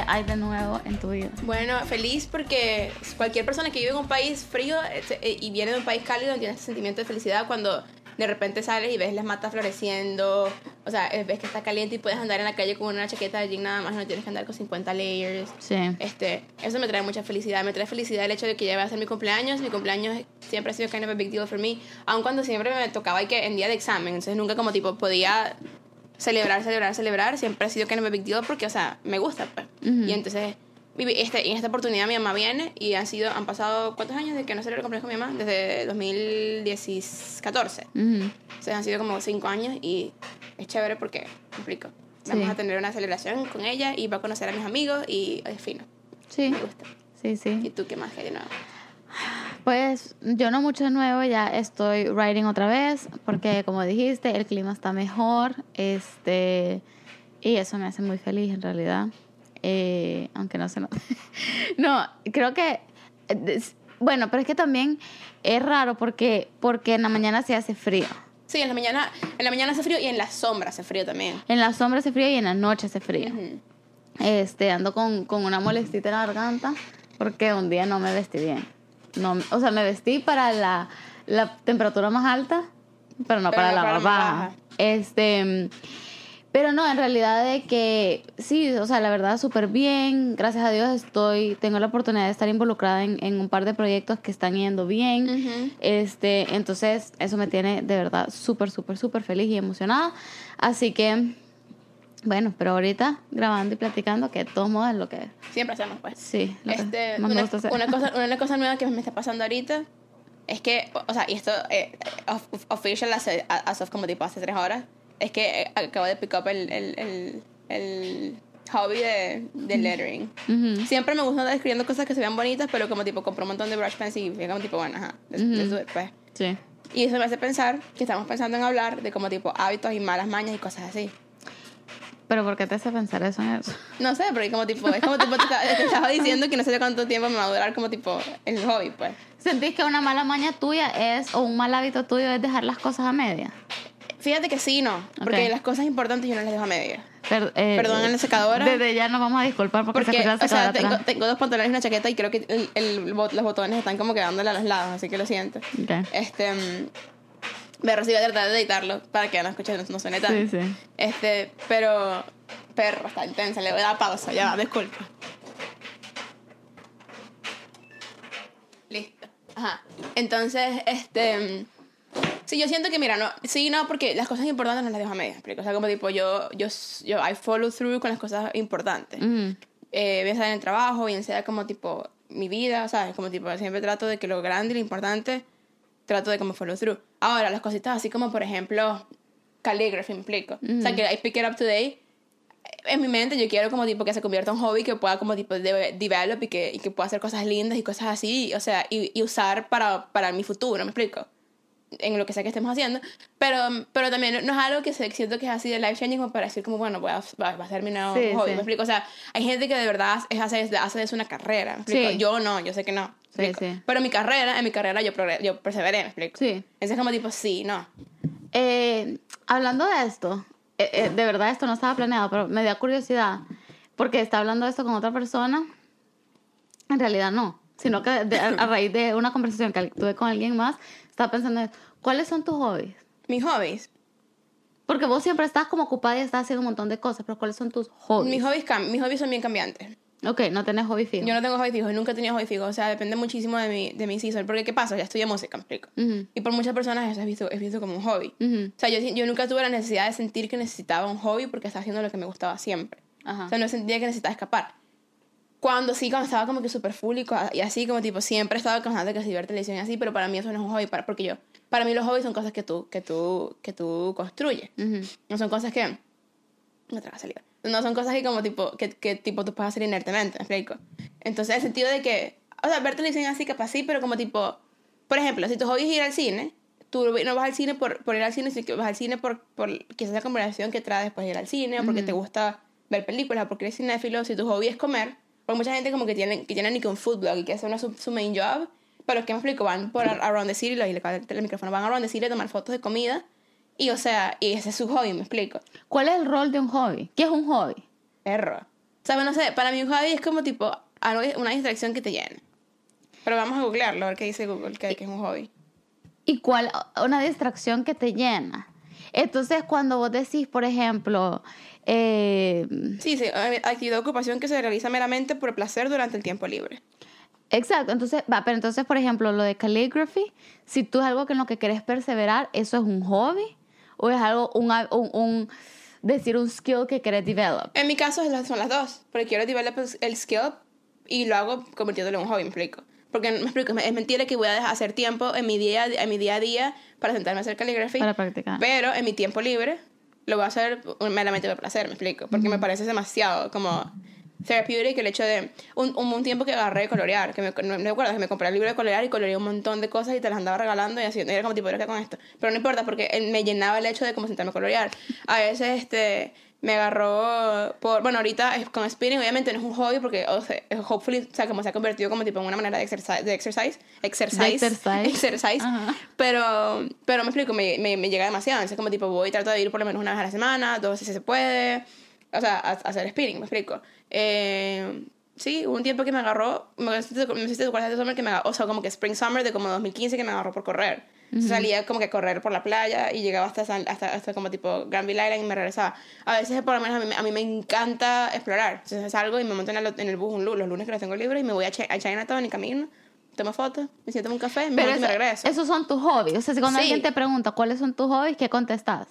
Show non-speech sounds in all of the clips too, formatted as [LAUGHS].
¿Qué hay de nuevo en tu vida? Bueno, feliz porque cualquier persona que vive en un país frío eh, y viene de un país cálido tiene ese sentimiento de felicidad cuando de repente sales y ves las matas floreciendo, o sea, ves que está caliente y puedes andar en la calle con una chaqueta de jean nada más, no tienes que andar con 50 layers. Sí. Este, eso me trae mucha felicidad, me trae felicidad el hecho de que ya va a ser mi cumpleaños, mi cumpleaños siempre ha sido kind of a big deal for me, aun cuando siempre me tocaba y que en día de examen, entonces nunca como tipo podía celebrar, celebrar, celebrar, siempre ha sido kind of a big deal porque, o sea, me gusta, pues. Y entonces este, en esta oportunidad mi mamá viene y han sido han pasado cuántos años de que no celebro cumpleaños con mi mamá desde 2014 uh o sea han sido como cinco años y es chévere porque explico vamos a tener una celebración con ella y va a conocer a mis amigos y es fino. Sí. Me gusta. Sí sí. Y tú qué más que de nuevo pues yo no mucho de nuevo, ya estoy writing otra vez, porque como dijiste, el clima está mejor, este, y eso me hace muy feliz en realidad. Eh, aunque no se no, [LAUGHS] creo que. Bueno, pero es que también es raro porque, porque en la mañana se hace frío. Sí, en la mañana, en la mañana hace frío y en la sombra hace frío también. En la sombra hace frío y en la noche hace frío. Este, ando con, con, una molestita en la garganta porque un día no me vestí bien. No, o sea, me vestí para la, la temperatura más alta, pero no para la más baja. Este pero no, en realidad de que sí, o sea, la verdad súper bien. Gracias a Dios estoy, tengo la oportunidad de estar involucrada en, en un par de proyectos que están yendo bien. Este, entonces eso me tiene de verdad súper, súper, súper feliz y emocionada. Así que, bueno, pero ahorita grabando y platicando, que de todos modos es lo que siempre hacemos, pues. Sí, este, una, cosa, [LAUGHS] una cosa nueva que me está pasando ahorita es que, o sea, y esto eh, official hace, as of como tipo hace tres horas es que eh, acabo de pick up el, el, el, el hobby de, de lettering. Siempre me gusta andar escribiendo cosas que se vean bonitas, pero como tipo compro un montón de brush pens y como tipo, bueno, ajá, después. Sí. Y eso me hace pensar que estamos pensando en hablar de como tipo hábitos y malas mañas y cosas así. ¿Pero por qué te hace pensar eso en eso? No sé, porque como tipo, es como tipo, te, estaba diciendo que no sé cuánto tiempo me va a durar como tipo el hobby, pues. ¿Sentís que una mala maña tuya es, o un mal hábito tuyo es dejar las cosas a media? Fíjate que sí, no. Porque las cosas importantes yo no las dejo a media. eh, Perdón en la secadora. Desde ya nos vamos a disculpar porque, porque se o sea, tengo, tengo, dos pantalones y una chaqueta y creo que el, el, los botones están como quedándole a los lados, así que lo siento. Okay. Este. Voy a tratar de editarlo para que no escuchen, no suene tan. Sí, sí. Este, pero. Perro, está intensa, le voy a dar pausa, ya va, disculpa. Listo. Ajá. Entonces, este Sí, yo siento que, mira, no, sí, no, porque las cosas importantes no las dejo a medias, O sea, como tipo, yo, yo, yo, I follow through con las cosas importantes. eh, bien sea en el trabajo, bien sea como tipo mi vida, ¿sabes? Como tipo, siempre trato de que lo grande y lo importante, trato de como follow through. Ahora, las cositas así como, por ejemplo, calligraphy, me explico. O sea, que I pick it up today. En mi mente yo quiero como tipo que se convierta en un hobby que pueda como tipo de, develop y que, y que pueda hacer cosas lindas y cosas así, o sea, y, y usar para, para mi futuro, ¿me explico? en lo que sea que estemos haciendo, pero, pero también no es algo que se, siento que es así de life changing como para decir como, bueno, voy a, va, a ser mi nuevo hobby, me explico, o sea, hay gente que de verdad es, hace, hace eso una carrera, ¿me explico? yo no, yo sé que no, sí, pero mi carrera, en mi carrera yo, yo perseveré, me explico, sí. es como tipo, sí, no. Eh, hablando de esto, eh, eh, de verdad esto no estaba planeado, pero me da curiosidad, porque está hablando de esto con otra persona, en realidad no, sino que a, raíz de una conversación que tuve con alguien más, estaba pensando, ¿cuáles son tus hobbies? Mis hobbies. Porque vos siempre estás como ocupada y estás haciendo un montón de cosas, pero ¿cuáles son tus hobbies? Mis hobbies, mis hobbies son bien cambiantes. Ok, no tenés hobby fijo. Yo no tengo hobby fijo, nunca he tenido hobby fijo. O sea, depende muchísimo de mi, de mi season. Porque, ¿qué pasa? Ya estudié música, me explico. Y por muchas personas eso es visto, es visto como un hobby. O sea, yo, yo nunca tuve la necesidad de sentir que necesitaba un hobby porque estaba haciendo lo que me gustaba siempre. O sea, no sentía que necesitaba escapar. Cuando sí, cuando estaba como que súper full y, así, como tipo, siempre estaba constante que se ver televisión y así, pero para mí eso no es un hobby, para, porque yo, para mí los hobbies son cosas que tú, que tú, que tú construyes. No son cosas que, no te a salir. No son cosas que como tipo, que, que tipo tú puedes hacer inertemente, ¿me explico? Entonces, el sentido de que, o sea, ver televisión así capaz sí, pero como tipo, por ejemplo, si tu hobby es ir al cine, tú no vas al cine por, por ir al cine, sino que vas al cine por, por quizás la conversación que trae después de ir al cine, o porque te gusta ver películas, o porque eres cinéfilo, si tu hobby es comer, porque mucha gente como que tiene, que tiene ni que un food blog y que hace una su, su main job, pero que me explico, van por around the city, y le el micrófono, van around the city a tomar fotos de comida Y o sea, y ese es su hobby, me explico. ¿Cuál es el rol de un hobby? ¿Qué es un hobby? Perro. O sea, no sé, para mí un hobby es como tipo algo, una distracción que te llena. Pero vamos a googlearlo, a ver qué dice Google, que, que es un hobby. ¿Y cuál? Una distracción que te llena. Entonces, cuando vos decís, por ejemplo, eh, sí, sí, actividad de ocupación que se realiza meramente por placer durante el tiempo libre. Exacto, entonces, va, pero entonces, por ejemplo, lo de calligraphy, si tú es algo que en lo que querés perseverar, ¿eso es un hobby? ¿O es algo, un, un, un decir, un skill que querés develop? En mi caso son las dos, porque quiero develop el skill y lo hago convirtiéndolo en un hobby, me explico. Porque me explico, es mentira que voy a dejar hacer tiempo en mi día, en mi día a día para sentarme a hacer calligraphy. Para practicar. Pero en mi tiempo libre lo voy a hacer meramente por placer, me explico. Porque me parece demasiado como therapeutic el hecho de un, un, tiempo que agarré de colorear, que me, no, me acuerdo que me compré el libro de colorear y coloreé un montón de cosas y te las andaba regalando y y era como tipo, ¿qué con esto? Pero no importa porque me llenaba el hecho de como sentarme a colorear. A veces, este me agarró por bueno ahorita con spinning obviamente no es un hobby porque o sea, hopefully o sea como se ha convertido como tipo en una manera de exercise de exercise exercise exercise, pero pero me explico me, me, me llega demasiado es como tipo voy trato de ir por lo menos una vez a la semana dos veces si se puede o sea hacer spinning me explico eh, sí, hubo un tiempo que me agarró, me hiciste es summer que me agarró, o sea, como que Spring Summer de como 2015 que me agarró por correr. Salía como que a correr por la playa y llegaba hasta, hasta, hasta como tipo Granville Island y me regresaba. A veces, por lo menos, a mí, a mí me encanta explorar. Entonces salgo y me monto en el, en el bus un, los lunes que no tengo libre y me voy a, a Chinatown y camino tomo fotos, me siento en un café, me, Pero y me regreso. Esos son tus hobbies. O sea, si cuando alguien te pregunta cuáles son tus hobbies, ¿qué contestas?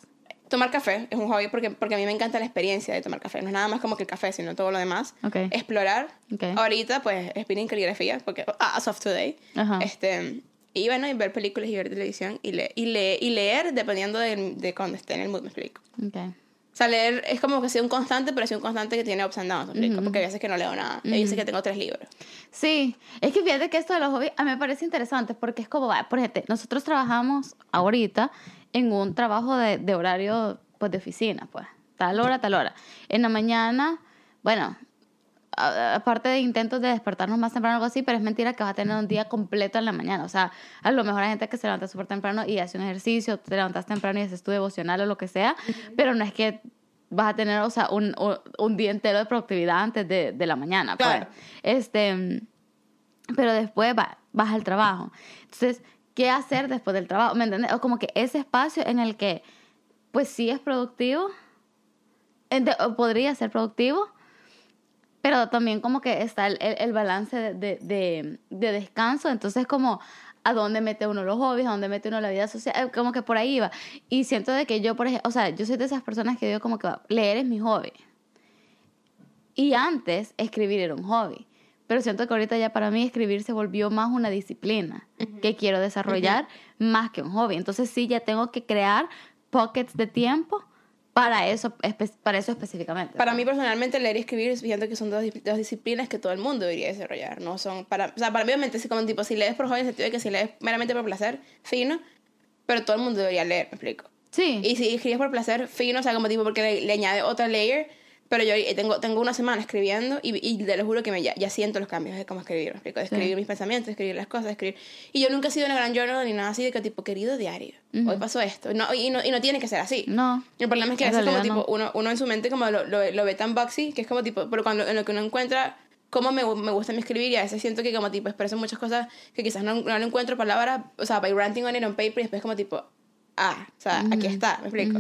Tomar café es un hobby porque, porque a mí me encanta la experiencia de tomar café. No es nada más como que el café, sino todo lo demás. Explorar. Ahorita, pues, spinning caligrafía, porque as of today. Este, y bueno, y ver películas y ver televisión y, le, y, y leer dependiendo de, de cuando esté en el mood, me explico. Okay. O sea, leer es como que sea un constante, pero es un constante que tiene ups and downs, me explico. Porque hay veces que no leo nada. Hay veces que tengo tres libros. Sí, es que fíjate que esto de los hobbies a mí me parece interesante porque es como, por ejemplo, nosotros trabajamos ahorita en un trabajo de, de horario pues, de oficina, pues, tal hora, tal hora. En la mañana, bueno, aparte de intentos de despertarnos más temprano o algo así, pero es mentira que vas a tener un día completo en la mañana. O sea, a lo mejor hay gente que se levanta súper temprano y hace un ejercicio, te levantas temprano y haces tu devocional o lo que sea, pero no es que vas a tener, o sea, un, un, día entero de productividad antes de, de la mañana. Pues. Este, pero después vas al trabajo. Entonces, qué hacer después del trabajo, ¿me entiendes? O como que ese espacio en el que, pues sí es productivo, podría ser productivo, pero también como que está el, el, balance de, de, de, descanso, entonces como a dónde mete uno los hobbies, a dónde mete uno la vida social, eh, como que por ahí va. Y siento de que yo, por ejemplo, o sea, yo soy de esas personas que digo como que leer es mi hobby. Y antes escribir era un hobby pero siento que ahorita ya para mí escribir se volvió más una disciplina que quiero desarrollar más que un hobby. Entonces sí, ya tengo que crear pockets de tiempo para eso, para eso específicamente. Para mí personalmente leer y escribir siento que son dos, dos, disciplinas que todo el mundo debería desarrollar, no son para, o sea, para mí obviamente si como tipo si lees por hobby en el sentido de que si lees meramente por placer, fino, pero todo el mundo debería leer, me explico. Sí. Y si escribes por placer, fino, o sea, como tipo porque le, le añade otra layer pero yo tengo, tengo una semana escribiendo y, y te lo juro que me, ya, ya siento los cambios de cómo escribir. ¿me escribir mis pensamientos, escribir las cosas, escribir. Y yo nunca he sido una gran journal ni nada así de que tipo, querido diario, hoy pasó esto. No, y, no, y no tiene que ser así. No. El problema es que veces como tipo, uno, uno en su mente como lo, lo, lo, ve tan boxy que es como tipo, pero cuando en lo que uno encuentra cómo me, me gusta mi escribir y a veces siento que como tipo expreso muchas cosas que quizás no, no encuentro palabras, o sea, by ranting on it on paper y después como tipo, ah, o sea, aquí está, me explico.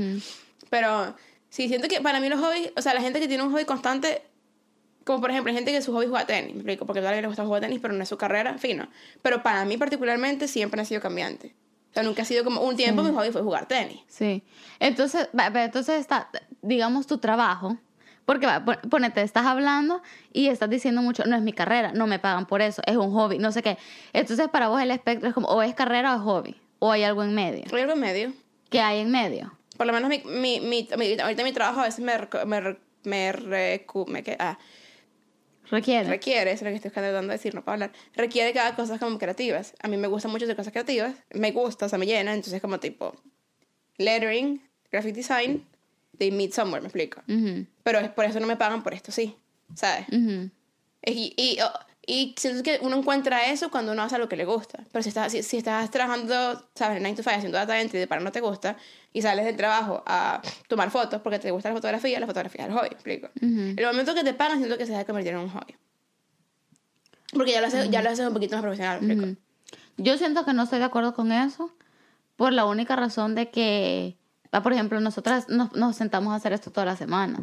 Pero Sí, siento que para mí los hobbies, o sea, la gente que tiene un hobby constante, como por ejemplo, hay gente que su hobby es jugar tenis, me explico, porque a alguien le gusta jugar tenis, pero no es su carrera, fino. Pero para mí particularmente siempre ha sido cambiante. O sea, nunca ha sido como un tiempo mi hobby fue jugar tenis. Sí. Entonces, entonces está, digamos, tu trabajo. Porque ponete, estás hablando y estás diciendo mucho, no es mi carrera, no me pagan por eso, es un hobby, no sé qué. Entonces, para vos el espectro es como, o es carrera o es hobby, o hay algo en medio. Hay algo en medio. ¿Qué hay en medio? Por lo menos mi, mi, mi, ahorita mi trabajo a veces me, me, me, recu, me ah, requiere. Requiere, es lo que estoy tratando de decir, no puedo hablar. Requiere que haga cosas como creativas. A mí me gusta mucho hacer cosas creativas, me gusta, o sea, me llena, entonces como tipo lettering, graphic design, they meet somewhere, me explico. Pero es por eso no me pagan por esto, sí, ¿sabes? y, y, Y siento que uno encuentra eso cuando uno hace lo que le gusta. Pero si estás, si, si estás trabajando, ¿sabes? 9 to 5, haciendo data entry, de para no te gusta, y sales del trabajo a tomar fotos porque te gusta la fotografía, la fotografía es el hobby, explico. El momento que te pagan, siento que se va a convertir en un hobby. Porque ya lo haces, ya lo haces un poquito más profesional, explico. Yo siento que no estoy de acuerdo con eso por la única razón de que, por ejemplo, nosotras nos, nos sentamos a hacer esto toda la semana.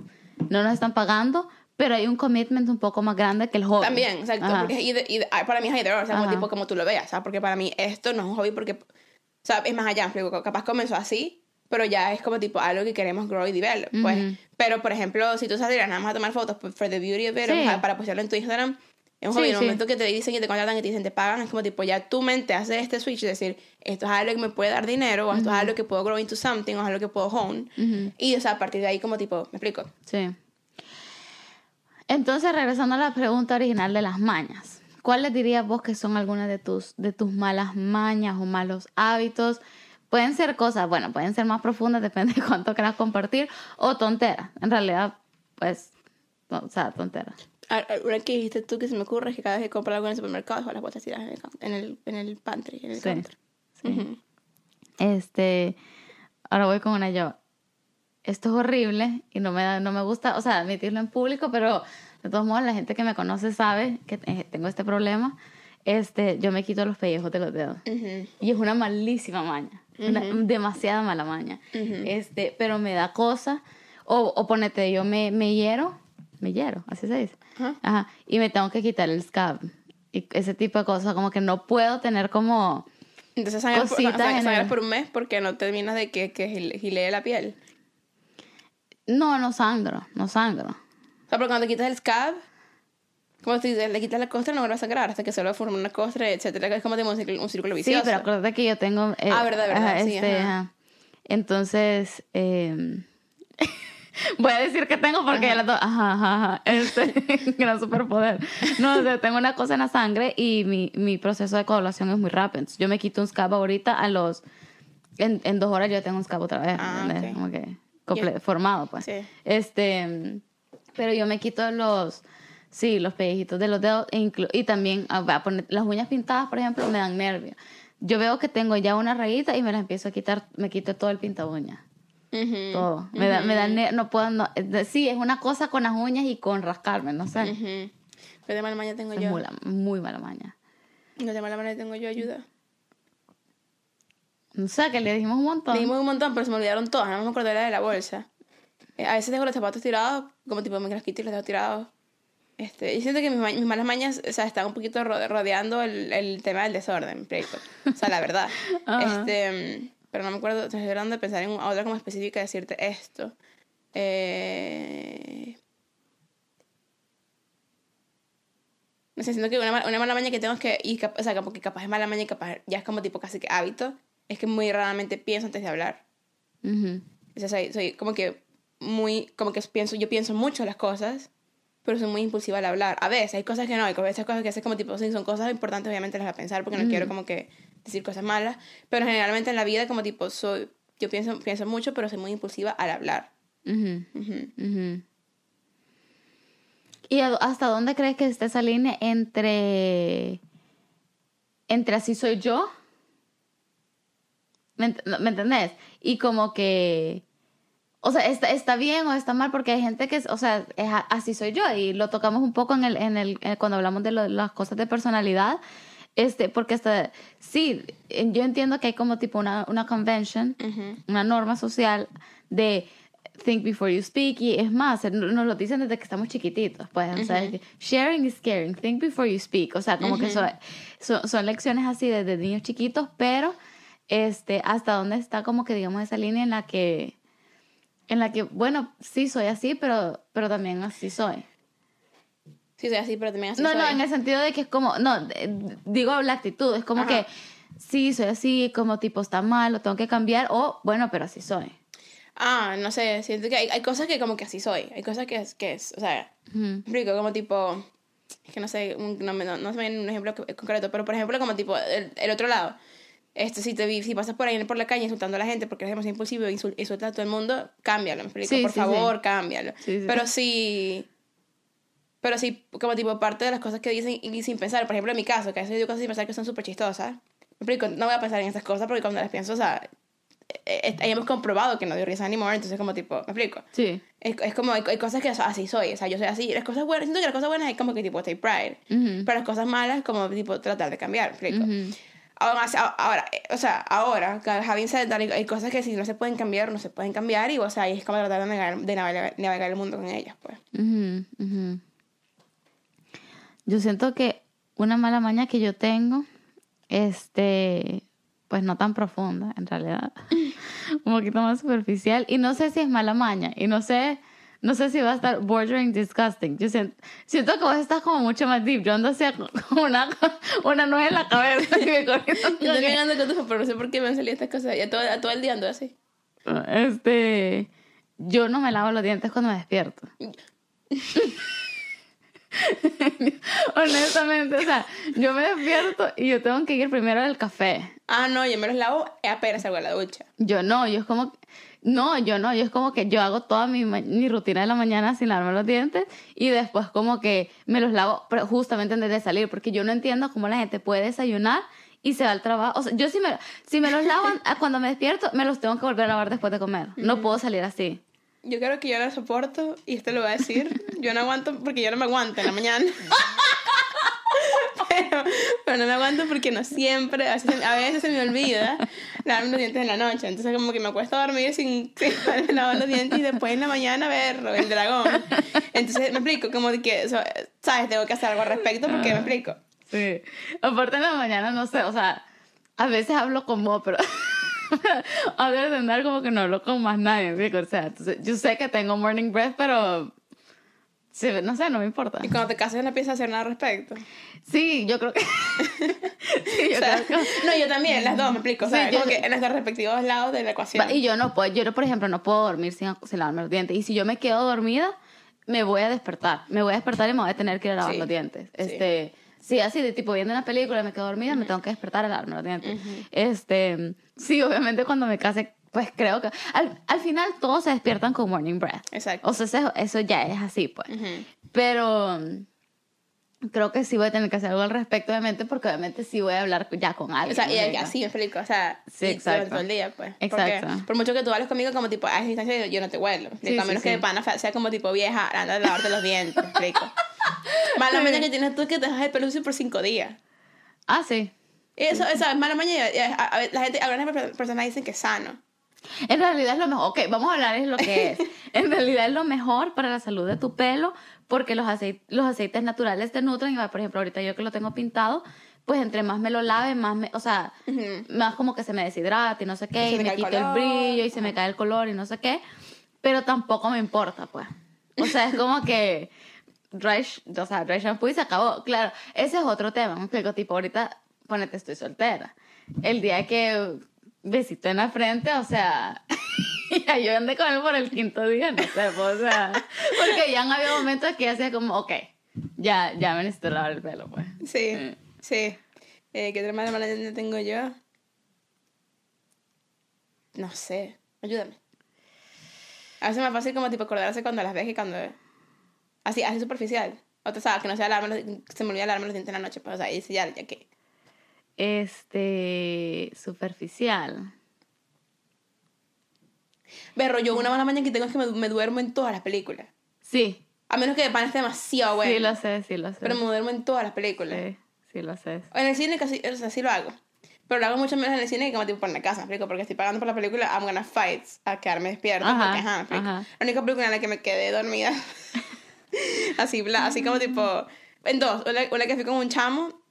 No nos están pagando, pero hay un commitment un poco más grande que el hobby. También, exacto. Porque, y, y, para mí es either o sea, como, tipo, como tú lo veas, ¿sabes? Porque para mí esto no es un hobby porque, o sea, es más allá, capaz comenzó así, pero ya es como tipo algo que queremos grow y develop, pues. Pero, por ejemplo, si tú salieras nada más a tomar fotos for the beauty of it, sí. para postearlo en tu Instagram, es un hobby. en el momento que te dicen y te contratan y te dicen, te pagan, es como tipo, ya tu mente hace este switch, es decir, esto es algo que me puede dar dinero, o esto es algo que puedo grow into something, o es algo que puedo hone. Y, o sea, a partir de ahí, como tipo, ¿me explico? Sí. Entonces, regresando a la pregunta original de las mañas, ¿cuáles dirías vos que son algunas de tus, de tus malas mañas o malos hábitos? Pueden ser cosas, bueno, pueden ser más profundas, [LAUGHS] depende de cuánto quieras compartir, o tonteras. En realidad, pues, o sea, tonteras. Ahora que dijiste tú que se me ocurre es que cada vez que compro algo en el supermercado, dejo las botas tiradas en el, en el, pantry, en el sí. Sí. Este, ahora voy con una yo esto es horrible y no me, da, no me gusta, o sea, admitirlo en público, pero de todos modos la gente que me conoce sabe que tengo este problema. Este, yo me quito los pellejos de los dedos. Y es una malísima maña, una demasiada mala maña. este, pero me da cosa. O, o ponete, yo me, me hiero, me hiero, así se dice. Ajá, y me tengo que quitar el scab. Y ese tipo de cosas, como que no puedo tener como... Entonces sangras por, por, un mes porque no terminas de que, que gilee la piel. No, no sangro, no sangro. O sea, pero cuando te quitas el scab, como si le quitas la costra, no vuelve a sangrar hasta que solo forma una costra, etcétera. Es como un círculo, un círculo vicioso. Sí, pero acuérdate que yo tengo. Eh, ah, verdad, verdad. sí, este, Entonces. Eh, [LAUGHS] voy a decir que tengo porque ya la Ajá, ajá, ajá. Este, [LAUGHS] gran superpoder. No, o sea, tengo una cosa en la sangre y mi, mi proceso de coagulación es muy rápido. yo me quito un scab ahorita a los. En, en dos horas yo tengo un scab otra vez. Ah, okay. Como que formado, pues. Sí. Este, pero yo me quito los, sí, los pellejitos de los dedos e y también ah, a poner las uñas pintadas, por ejemplo, me dan nervio. Yo veo que tengo ya una rayita y me la empiezo a quitar, me quito todo el pinta uña. Todo. Me da, me da no puedo, no, sí, es una cosa con las uñas y con rascarme, no sé. Uh ¿Qué de mala maña tengo yo? Muy, muy mala maña. No de mala maña tengo yo ayuda. O sea, que le dijimos un montón. Le dijimos un montón, pero se me olvidaron todas. No me acuerdo de la de la bolsa. Eh, a veces dejo los zapatos tirados, como tipo me los quito y los dejo tirados. Este, y siento que mis, mis, malas mañas, o sea, están un poquito rodeando el, el tema del desorden, O sea, la verdad. [LAUGHS] este, pero no me acuerdo, estoy tratando de pensar en otra como específica de decirte esto. Eh... No sé, siento que una, una mala maña que tengo es que, y, o sea, como que capaz es mala maña y capaz ya es como tipo casi que hábito, es que muy raramente pienso antes de hablar. O sea, soy, soy, como que muy, como que pienso, yo pienso mucho las cosas, pero soy muy impulsiva al hablar. A veces hay cosas que no, hay veces cosas que haces como tipo, son cosas importantes, obviamente las voy a pensar porque no quiero como que decir cosas malas, pero generalmente en la vida como tipo, soy, yo pienso, pienso mucho, pero soy muy impulsiva al hablar. ¿Y hasta dónde crees que está esa línea entre, entre así soy yo ¿Me, entendés? Y como que, o sea, está, está bien o está mal porque hay gente que, o sea, es, así soy yo y lo tocamos un poco en el, en el, cuando hablamos de las cosas de personalidad. Este, porque hasta, sí, yo entiendo que hay como tipo una, una convention, una norma social de think before you speak y es más, nos lo dicen desde que estamos chiquititos, pues, o sea, sharing is caring, think before you speak, o sea, como que son, son, son, lecciones así desde niños chiquitos, pero este, hasta dónde está como que digamos esa línea en la que, en la que, bueno, sí soy así, pero, pero también así soy. Sí, soy así, pero también así no, soy. No, en el sentido de que es como, no, digo la actitud, es como que sí, soy así, como tipo está mal, lo tengo que cambiar, o bueno, pero así soy. Ah, no sé, siento que hay, hay cosas que como que así soy, hay cosas que es, que es o sea, rico, como tipo, es que no sé, no, no, no, sé un ejemplo concreto, pero por ejemplo como tipo el, el otro lado este, si, te, si pasas por ahí por la calle insultando a la gente porque eres demasiado impulsivo y insultas a todo el mundo, cámbialo, me explico. por favor, cámbialo. pero si. Pero sí, como tipo parte de las cosas que dicen y sin pensar. Por ejemplo, en mi caso, que a veces digo cosas sin pensar que son súper chistosas. Me explico, no voy a pensar en esas cosas porque cuando las pienso, o sea, eh, eh, hemos comprobado que no dio risa anymore, entonces como tipo, ¿me explico? Sí. Es, es como, hay, hay cosas que así soy, o sea, yo soy así. Las cosas buenas, siento que las cosas buenas hay como que tipo take pride, pero las cosas malas como tipo tratar de cambiar, ¿me explico? Ahora, ahora, eh, o sea, ahora, having said that, hay cosas que si no se pueden cambiar, no se pueden cambiar, y o sea, es como tratar de navegar, de navegar, navegar el mundo con ellas, pues. Yo siento que una mala maña que yo tengo, este, pues no tan profunda, en realidad, [LAUGHS] un poquito más superficial, y no sé si es mala maña, y no sé no sé si va a estar bordering disgusting. Yo siento, siento que vos estás como mucho más deep. Yo ando así como una, una nuez en la cabeza. Y me [LAUGHS] yo estoy cagando con tu pero no sé por qué me han salido estas cosas. Ya todo, todo el día ando así. Este. Yo no me lavo los dientes cuando me despierto. [LAUGHS] Honestamente, o sea, yo me despierto y yo tengo que ir primero al café. Ah, no, yo me los lavo apenas salgo a la ducha. Yo no, yo es como no, yo no, yo es como que yo hago toda mi, mi rutina de la mañana sin lavarme los dientes y después como que me los lavo justamente antes de salir, porque yo no entiendo cómo la gente puede desayunar y se va al trabajo. O sea, yo si me, si me los lavo [LAUGHS] cuando me despierto, me los tengo que volver a lavar después de comer. No puedo salir así. Yo creo que yo no soporto, y esto lo voy a decir, yo no aguanto porque yo no me aguanto en la mañana. [LAUGHS] pero, no me aguanto porque no siempre, a veces, se me olvida lavarme los dientes en la noche. Entonces, como que me cuesta dormir sin, sin lavar los dientes y después en la mañana ver el dragón. Entonces, me explico, como que, ¿sabes? Tengo que hacer algo al respecto porque me explico. Sí. Aparte, en la mañana, no sé, o sea, a veces hablo con vos, pero. [LAUGHS] a de entender como que no hablo con más nadie, O sea, yo sé que tengo morning breath, pero Sí, no sé, no me importa. ¿Y cuando te casas no a hacer nada al respecto? Sí, yo creo que... [LAUGHS] sí, yo creo que... No, yo también, las dos, me explico. O sea, como que en nuestros respectivos lados de la ecuación. Y yo no puedo, yo por ejemplo no puedo dormir sin, sin lavarme los dientes. Y si yo me quedo dormida, me voy a despertar. Me voy a despertar y me voy a tener que ir a lavar los dientes. Este... Sí, así de tipo viendo una película, me quedo dormida, me tengo que despertar a lavarme los dientes. Este, sí, obviamente cuando me case pues creo que al, al, final todos se despiertan con morning breath. Exacto. O sea, eso, eso ya es así, pues. Pero mm, creo que sí voy a tener que hacer algo al respecto, obviamente, porque obviamente sí voy a hablar ya con alguien. O sea, y así me explico, o sea, sí, exacto. todo el día, pues. Exacto. Porque por mucho que tú hables conmigo como tipo, a distancia, yo no te huelo. Sí, a menos que de pana sea como tipo vieja, anda a lavarte los dientes, me explico. [LAUGHS] Mala mañana que tienes tú que te dejas el peluche por cinco días. Ah, sí. Eso, esa mala mañana, la gente, algunas personas dicen que es sano. En realidad es lo mejor, ok, vamos a hablar de lo que es. [LAUGHS] en realidad es lo mejor para la salud de tu pelo porque los, aceites, los aceites naturales te nutren y, por ejemplo, ahorita yo que lo tengo pintado, pues entre más me lo lave, más me, o sea, más como que se me deshidrata y no sé qué, y, me quito el, brillo y se me cae el color y no sé qué, pero tampoco me importa, pues. O sea, es como que dry, o sea, dry shampoo y se acabó. Claro, ese es otro tema, un tipo, ahorita, ponete, estoy soltera. El día que besito en la frente, o sea, ya yo andé con él por el quinto día, no sé, pues, o sea, porque ya habido momentos que ya hacía como, ok, ya, ya me necesito lavar el pelo, pues. Sí, sí. Eh, ¿Qué otra mala mala tengo yo? No sé, ayúdame. A veces me fácil como tipo acordarse cuando las ves y cuando... Así, así superficial. O sabes que no se, alarme, se me olvida alarme los dientes en la noche, pues, o sea, y ya, ya que este superficial. Berro, yo una mala mañana que tengo es que me, duermo en todas las películas. Sí. A menos que de pan esté demasiado bueno. Sí, lo sé, sí, lo sé. Pero me duermo en todas las películas. Sí, sí, lo sé. En el cine casi, o sea, sí lo hago. Pero lo hago mucho menos en el cine que como tipo por la casa, explico, porque estoy pagando por la película, I'm gonna fight a quedarme despierta. Ajá, porque, ajá, La única película en la que me quedé dormida, [LAUGHS] así, bla, así como tipo, en dos, una, una que fui con un chamo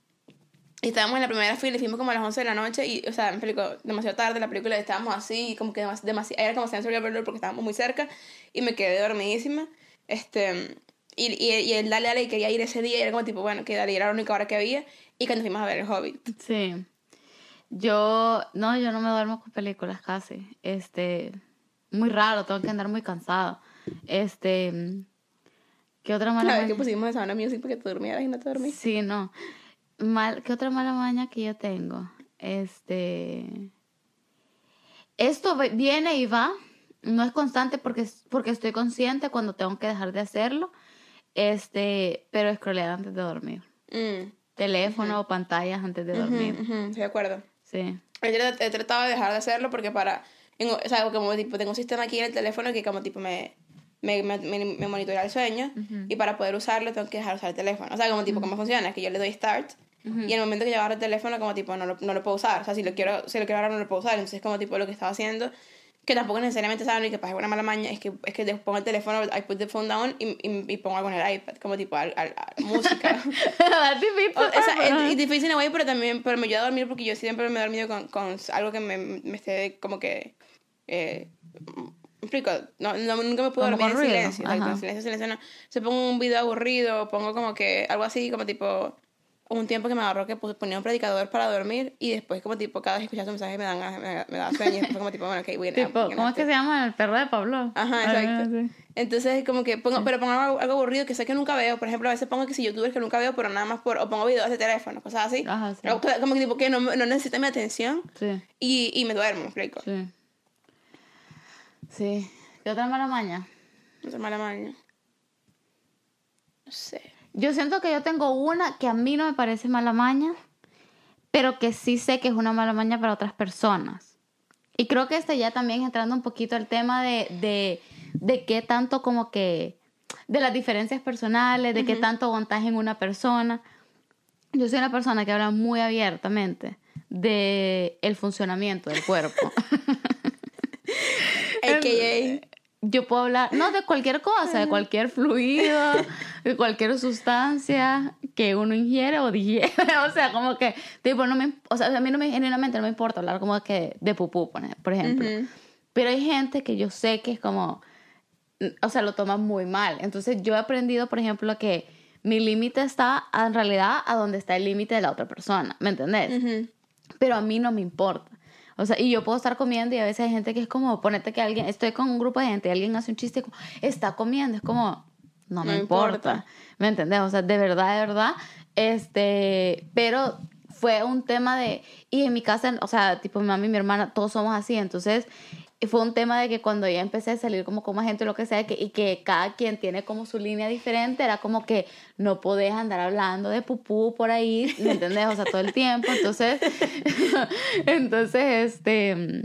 y estábamos en la primera fila y fuimos como a las 11 de la noche y, o sea, me explico, demasiado tarde la película, estábamos así y como que demasiado, era como sensory overload porque estábamos muy cerca y me quedé dormidísima. Este, y, y, y el dale, dale, quería ir ese día y era como tipo, bueno, que dale, era la única hora que había y cuando fuimos a ver El Hobbit. Sí. Yo, no, yo no me duermo con películas casi. Este, muy raro, tengo que andar muy cansado. Este, ¿qué otra mala? vez que pusimos esa music porque te durmieras y no te dormís. Sí, no mal, ¿qué otra mala maña que yo tengo? Este, esto viene y va, no es constante porque, porque estoy consciente cuando tengo que dejar de hacerlo. Este, pero scrollear antes de dormir. Mm. Teléfono o pantallas antes de dormir. Estoy de acuerdo. Sí. He, he tratado de dejar de hacerlo porque para... en- o sea, como tipo, tengo un sistema aquí en el teléfono que como tipo me, me, me, monitorea el sueño y para poder usarlo tengo que dejar de usar el teléfono. O sea, como tipo, ¿cómo funciona? Es que yo le doy start y en el momento que yo agarro el teléfono como tipo no lo, no lo puedo usar. O sea, si lo quiero, si lo quiero agarrar no lo puedo usar. Entonces como tipo lo que estaba haciendo que tampoco necesariamente saben y que pasa una mala maña es que es que pongo el teléfono I put the phone down y, y, y pongo algo en el iPad como tipo al, al- al- música [LAUGHS] O- o sea, Ajá. es, difícil en way, pero también pero me ayuda a dormir porque yo siempre me he dormido con, con algo que me, me esté como que. Eh, ¿me explico? No, no, nunca me puedo Como dormir en ruido, silencio. ajá. en silencio, silencio no. Se pongo un video aburrido, pongo como que algo así, como tipo. Un tiempo que me agarró que ponía un predicador para dormir y después, como tipo, cada vez que escuchas un mensaje me, dan, me, me sueño. Y después, como tipo, bueno, ok, voy a Tipo, ¿cómo es que se llama el perro de Pablo? Ajá, exacto. sí. Entonces, como que pongo, pero pongo algo, algo aburrido que sé que nunca veo. Por ejemplo, a veces pongo que si youtubers que nunca veo, pero nada más por, o pongo videos de teléfono, cosas así. Ajá, sí. Como que tipo que no, no necesita mi atención Sí, y, y me duermo, me explico. sí. Sí. ¿Qué otra mala maña? Sé, mala maña. No sé. Yo siento que yo tengo una que a mí no me parece mala maña, pero que sí sé que es una mala maña para otras personas. Y creo que este ya también entrando un poquito al tema de, de, de qué tanto como que, de las diferencias personales, de qué tanto aguantas en una persona. Yo soy una persona que habla muy abiertamente de el funcionamiento del cuerpo. [LAUGHS] AKA. [LAUGHS] Yo puedo hablar, no de cualquier cosa, de cualquier fluido, de cualquier sustancia que uno ingiere o digiere. [LAUGHS] O sea, como que, tipo, no me, o sea, a mí no me, genuinamente no me importa hablar como que de pupú, por ej- por ejemplo. Pero hay gente que yo sé que es como, o sea, lo toma muy mal. Entonces yo he aprendido, por ejemplo, que mi límite está en realidad a donde está el límite de la otra persona, ¿me entendés? Pero a mí no me importa. O sea, y yo puedo estar comiendo y a veces hay gente que es como, ponete que alguien, estoy con un grupo de gente y alguien hace un chiste como, está comiendo, es como, no me No importa. importa. ¿Me entendés? O sea, de verdad, de verdad, este, pero fue un tema de, y en mi casa, o sea, tipo mi mamá y mi hermana, todos somos así, entonces fue un tema de que cuando ya empecé a salir como con más gente lo que sea, que, y que cada quien tiene como su línea diferente, era como que no podés andar hablando de pupú por ahí, ¿me entendés? O sea, todo el tiempo, entonces, [LAUGHS] entonces, este,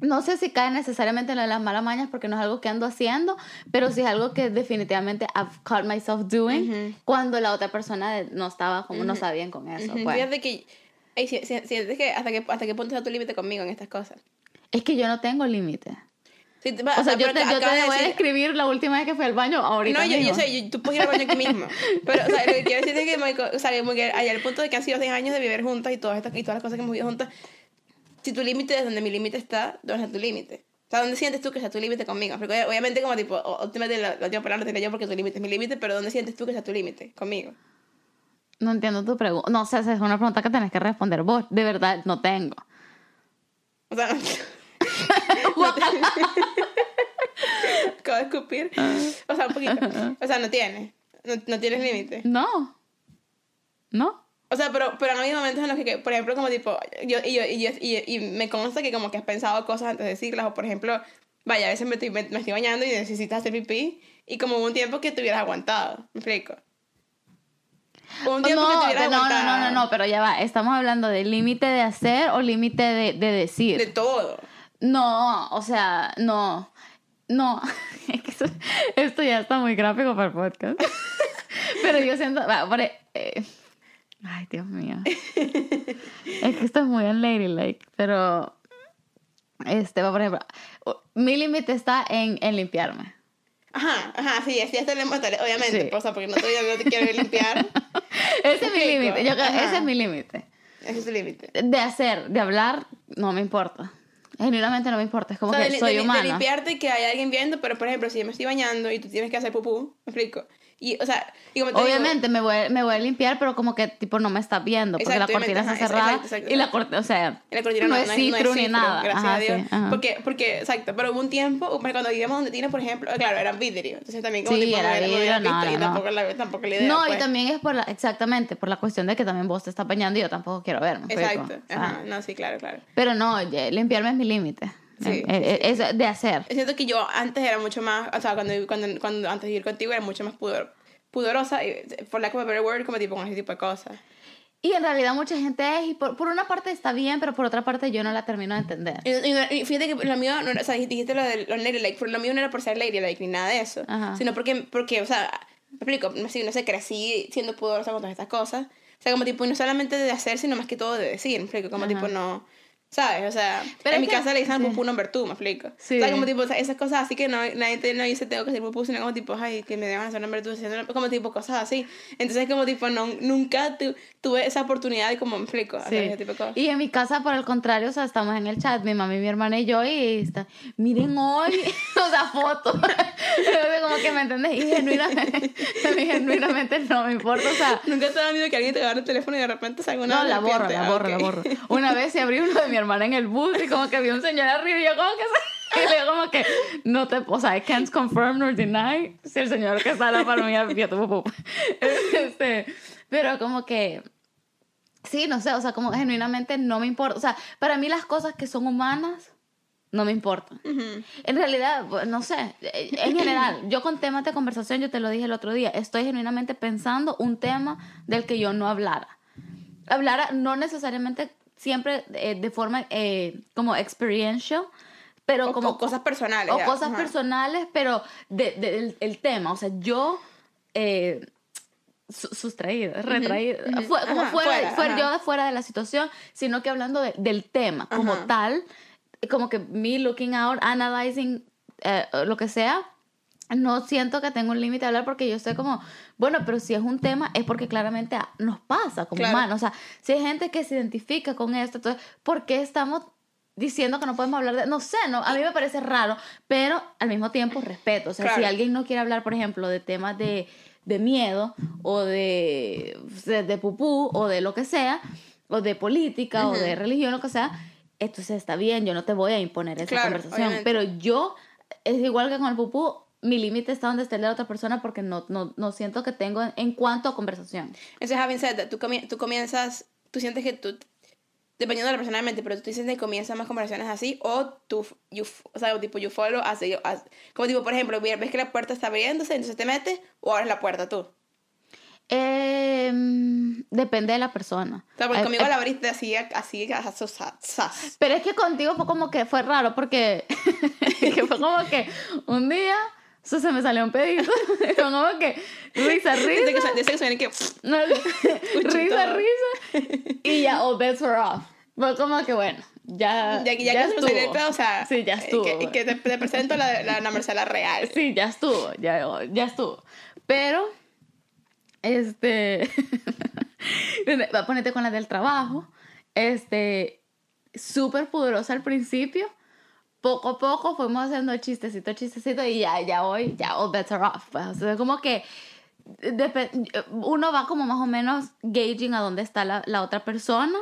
no sé si cae necesariamente en lo de las malas mañas porque no es algo que ando haciendo, pero sí es algo que definitivamente I've caught myself doing cuando la otra persona no estaba como, no sabían con eso. Ujú. pues. Fíjate que. ey, si- si- sientes que hasta, que hasta qué punto está tu límite conmigo en estas cosas. Es que yo no tengo límite. Sí, te- O sea, yo te, yo te de voy a describir la última vez que fui al baño ahorita No, yo, yo sé, yo- tú puedes ir al baño aquí mismo. [LAUGHS] Pero, o sea, lo que quiero decir es que, Michael, o sea, como que allá el punto de que han sido 10 años de vivir juntas y todas, estas, y todas las cosas que hemos vivido juntas, si tu límite es donde mi límite está, ¿dónde está tu límite? O sea, ¿dónde sientes tú que está tu límite conmigo? Porque obviamente, como tipo, o- últimamente la, la última palabra la yo porque tu límite es mi límite, pero ¿dónde sientes tú que está tu límite conmigo? No entiendo tu pregunta. No sé, esa es una pregunta que tenés que responder vos. De verdad, no tengo. O sea, no. [LAUGHS] [LAUGHS] Acabo de escupir. O sea, un poquito. O sea, no tienes. No, no tienes límite. No. No. O sea, pero, pero no hay momentos en los que, por ejemplo, como tipo, yo, y, yo, y, yo- y, y me consta que como que has pensado cosas antes de decirlas, o por ejemplo, vaya, a veces me estoy, me, me estoy bañando y necesitas hacer pipí, y como hubo un tiempo que te hubieras aguantado, ¿me explico? Hubo un tiempo no, que te hubieras no, no, aguantado. no, no, no, pero ya va. Estamos hablando de límite de hacer o límite de, de decir. De todo. No, o sea, no. No. [LAUGHS] Es esto ya está muy gráfico para el podcast. [LAUGHS] Pero yo siento. va, por e- eh, ay, Dios mío. Es que esto es muy unladylike. Pero. Este, va, por ejemplo. Mi límite está en, en limpiarme. Ajá, ajá, sí, así hasta le obviamente, Sí. pues, o sea, porque no te, no te quiero limpiar. [LAUGHS] Ese es mi límite. Yo creo- Ajá. Ese es mi límite. Ese es tu límite. De hacer, de hablar, no me importa. Genuinamente no me importa. Es como O sea, que de, soy de- de humana. limpiarte que hay alguien viendo, pero por ejemplo, si yo me estoy bañando y tú tienes que hacer pupú, me explico. Y, o sea, y como te digo- Obviamente me voy, me voy a limpiar, pero como que tipo no me estás viendo, porque la cortina está ajá, cerrada exacto, exacto, y la cortina, o sea, la cortina no, no, es no see-through ni nada. Gracias Ajá, a Dios. sí, porque, porque, exacto, pero hubo un tiempo, cuando vivíamos donde tienes, por ejemplo, claro, era vidrio. Entonces también como Sí, tipo, era vidrio, no, no, y no. tampoco la, tampoco la idea. no, pues. y también es por la, exactamente, por la cuestión de que también vos te estás bañando y yo tampoco quiero verme. Exacto, ajá, no, sí, claro, claro. Pero no, limpiarme es mi límite. Sí, Eh, eh, es de hacer. Siento que yo antes era mucho más, o sea, cuando, cuando, cuando antes de ir contigo era mucho más pudor, pudorosa, y, por la como better word, como tipo con ese tipo de cosas. Y en realidad mucha gente es, y por, por, una parte está bien, pero por otra parte yo no la termino de entender. Y, fíjate que lo mío, no, o sea, dijiste lo de los ladylike, pero lo mío no era por ser ladylike ni nada de eso, sino porque, porque, o sea, me explico, no sé, crecí siendo pudorosa con todas estas cosas. O sea, como tipo, no solamente de hacer, sino más que todo de decir, me explico, como tipo, no ¿Sabes? O sea, en mi casa le dicen pupú number two, me explico. Sí. O sea, como tipo, esas cosas así que no, nadie no dice tengo que hacer pupú, sino como tipo, ay, que me dejan hacer number two, como tipo cosas así. Entonces, como tipo, no, nunca tuve esa oportunidad de como me explico, hacer ese tipo de cosas. Y en mi casa, por el contrario, o sea, estamos en el chat, mi mamá y mi hermana y yo, y está, miren hoy, [LAUGHS] o sea, fotos. [LAUGHS] como que me entiendes, y genuinamente, [LAUGHS] genuinamente no me importa, o sea. Nunca te da miedo que alguien te agarre el teléfono y de repente salga una. No, la borro, la borro, la borro. Una vez se abrió uno de mi hermana en el bus y como que vi un señor arriba y yo como que... [LAUGHS] Y le digo como que no te, o sea, I can't confirm nor deny si el señor que está la para mí vio tu [LAUGHS] Este, pero como que sí, no sé, o sea, como genuinamente no me importa, o sea, para mí las cosas que son humanas no me importan. En realidad, no sé, en general, yo con temas de conversación, yo te lo dije el otro día, estoy genuinamente pensando un tema del que yo no hablara. Hablara no necesariamente siempre eh, de forma eh, como experiential, pero como... cosas personales. O cosas personales, pero de, el, tema. O sea, yo... Eh, sustraída, retraída, como fuera, fuera, yo de fuera de la situación, sino que hablando del tema como tal, como que me looking out, analyzing lo que sea, no siento que tengo un límite de hablar porque yo sé como, bueno, pero si es un tema es porque claramente nos pasa como humanos. O sea, si hay gente que se identifica con esto, entonces, ¿por qué estamos diciendo que no podemos hablar de... No sé, no, a mí me parece raro, pero al mismo tiempo respeto. O sea, si alguien no quiere hablar, por ejemplo, de temas de, de miedo o de, de, pupú o de lo que sea, o de política o de religión, lo que sea, entonces está bien, yo no te voy a imponer esa conversación. Pero yo, es igual que con el pupú, mi límite está donde esté la otra persona porque no, no, no siento que tengo en, cuanto a conversación. Entonces, having said tú, tú comienzas, tú sientes que tú, dependiendo de la persona mente, pero tú sientes que comienzas más conversaciones así o tú, you, o sea, tipo, you follow, así, como tipo, por ejemplo, ves que la puerta está abriéndose, entonces te metes o abres la puerta tú. Eh, depende de la persona. O sea, porque conmigo la abriste así, así, así, Pero es que contigo fue como que fue raro, porque [LAUGHS] que fue como que un día eso se me salió un pedito. [LAUGHS] como que risa, risa. Dice que, que, risa, [LAUGHS] risa. [LAUGHS] Y ya, all bets were off. Fue como que bueno, ya. Ya, ya, ya que estuvo. o sea. Sí, ya estuvo. Y que, te, presento la, la, Marcela real. Sí, ya estuvo, ya, ya estuvo. Pero, este. va a ponerte con la del trabajo. Este. Súper poderosa al principio poco a poco fuimos haciendo chistecito, chistecito y ya, ya hoy, ya all better off. Pues. O sea, como que uno va como más o menos gauging a dónde está la, la, otra persona.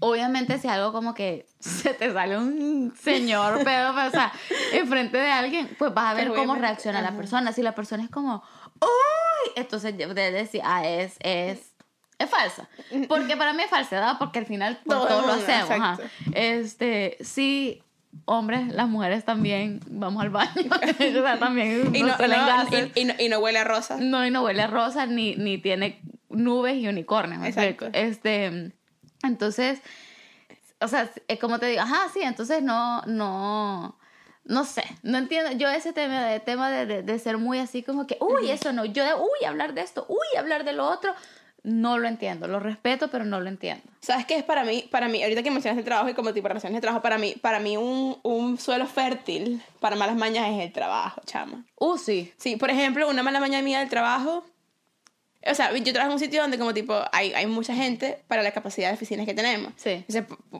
Obviamente si algo como que [LAUGHS] se te sale un señor pero pues, o sea, enfrente de alguien, pues vas a ver cómo reacciona la persona. Si la persona es como, ¡Uy! Entonces de decir, ah, es, es, es falsa. Porque para mí es falsedad, porque al final pues, todo, lo hacemos. Este, sí hombres, las mujeres también vamos al baño. [LAUGHS] o sea, también y no, y, no, huele a rosa. No, y no huele a rosa, ni, ni tiene nubes y unicornios. Exacto. Este, entonces, o sea, es como te digo, ajá, sí, entonces no, no, no sé, no entiendo. Yo ese tema de, tema de, de, ser muy así como que, uy, eso no, yo de, uy, hablar de esto, uy, hablar de lo otro no lo entiendo. Lo respeto, pero no lo entiendo. ¿Sabes qué es para mí? Para mí, ahorita que mencionas el trabajo y como tipo de relaciones de trabajo, para mí, para mí un, un suelo fértil para malas mañas es el trabajo, chama. Uh, sí. Sí, por ejemplo, una mala maña mía del trabajo o sea, yo trabajo en un sitio donde como tipo hay, hay mucha gente para la capacidad de oficinas que tenemos. Sí.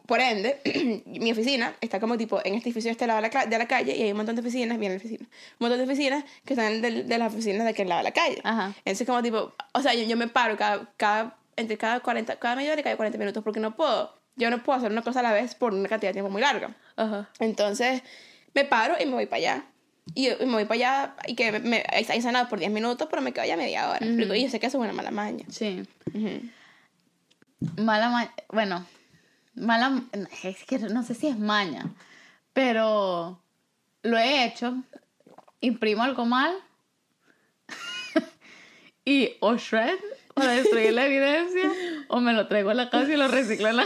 por ende, [CLEARS THROAT] mi oficina está como tipo en este edificio de este lado de la, de la calle y hay un montón de oficinas, bien oficina, un montón de oficinas que están de, de las oficinas de aquel lado de la calle. Ajá. Entonces como tipo, o sea, yo, yo me paro cada, cada, entre cada 40, cada media hora y cada 40 minutos porque no puedo, yo no puedo hacer una cosa a la vez por una cantidad de tiempo muy larga. Ajá. Entonces, me paro y me voy para allá. Y, me voy para allá y que me, he sanado por 10 minutos, pero me quedo ya media hora. Y yo sé que eso es una mala maña. Sí. Mala maña. Bueno, mala. Es que no sé si es maña, pero lo he hecho. Imprimo algo mal. [LAUGHS] y o shred para destruir la evidencia o me lo traigo a la casa y lo reciclo en la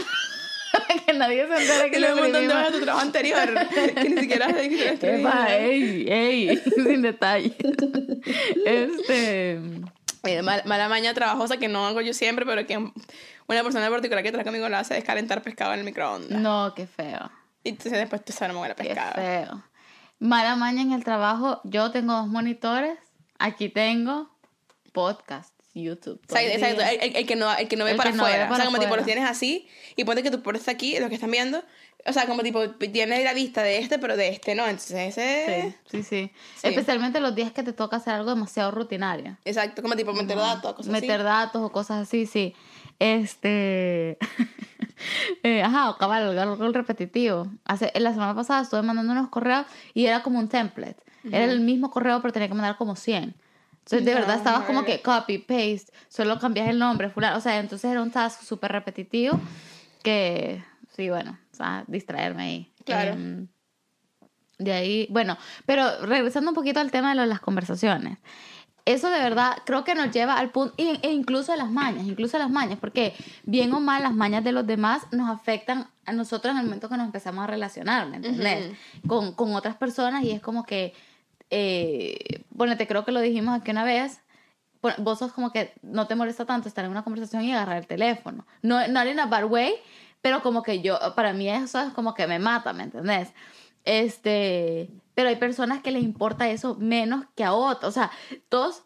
[LAUGHS] que nadie se entere que le un montón de horas de tu trabajo anterior que ni siquiera [LAUGHS] has Epa, ey, ey, [LAUGHS] sin detalle. Este... mala, maña trabajosa que no hago yo siempre, pero que una persona en particular que trae conmigo lo hace es calentar pescado en el microondas. No, qué feo. Y entonces después tú sabes, no me pescado. Qué feo. Mala maña en el trabajo, yo tengo dos monitores, aquí tengo podcast. YouTube. Exacto, El, que no, el que no ve para afuera. o sea, como tipo los tienes así y ponte que puerta está aquí, lo que están viendo. O sea, como tipo, tienes la vista de este, pero de este no. Entonces ese. Sí, sí, sí. Especialmente los días que te toca hacer algo demasiado rutinario. Exacto, como tipo meter datos, cosas meter así. Meter datos o cosas así, sí. Este. [LAUGHS] eh, ajá, o cabal, algo repetitivo. Hace, la semana pasada estuve mandando unos correos y era como un template. Era el mismo correo, pero tenía que mandar como 100. Entonces, de verdad, estabas como que copy, paste, solo cambias el nombre, fulano. O sea, entonces era un task súper repetitivo que, sí, bueno, o sea, distraerme ahí. Claro. Em, de ahí, bueno, pero regresando un poquito al tema de las conversaciones. Eso de verdad creo que nos lleva al punto, e incluso a las mañas, incluso a las mañas, porque bien o mal las mañas de los demás nos afectan a nosotros en el momento que nos empezamos a relacionar, ¿me entiendes? con, con otras personas y es como que eh, bueno, te creo que lo dijimos aquí una vez, vos sos como que no te molesta tanto estar en una conversación y agarrar el teléfono. No, no in a bad way, pero como que yo, para mí eso es como que me mata, ¿me entendés? Este, pero hay personas que les importa eso menos que a otros. O sea, todos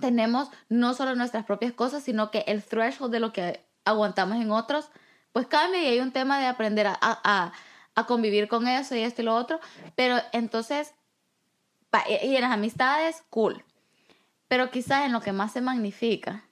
tenemos no solo nuestras propias cosas, sino que el threshold de lo que aguantamos en otros, pues cambia y hay un tema de aprender a, a, a convivir con eso y esto y lo otro. Pero entonces y en las amistades, cool. Pero quizás en lo que más se magnifica,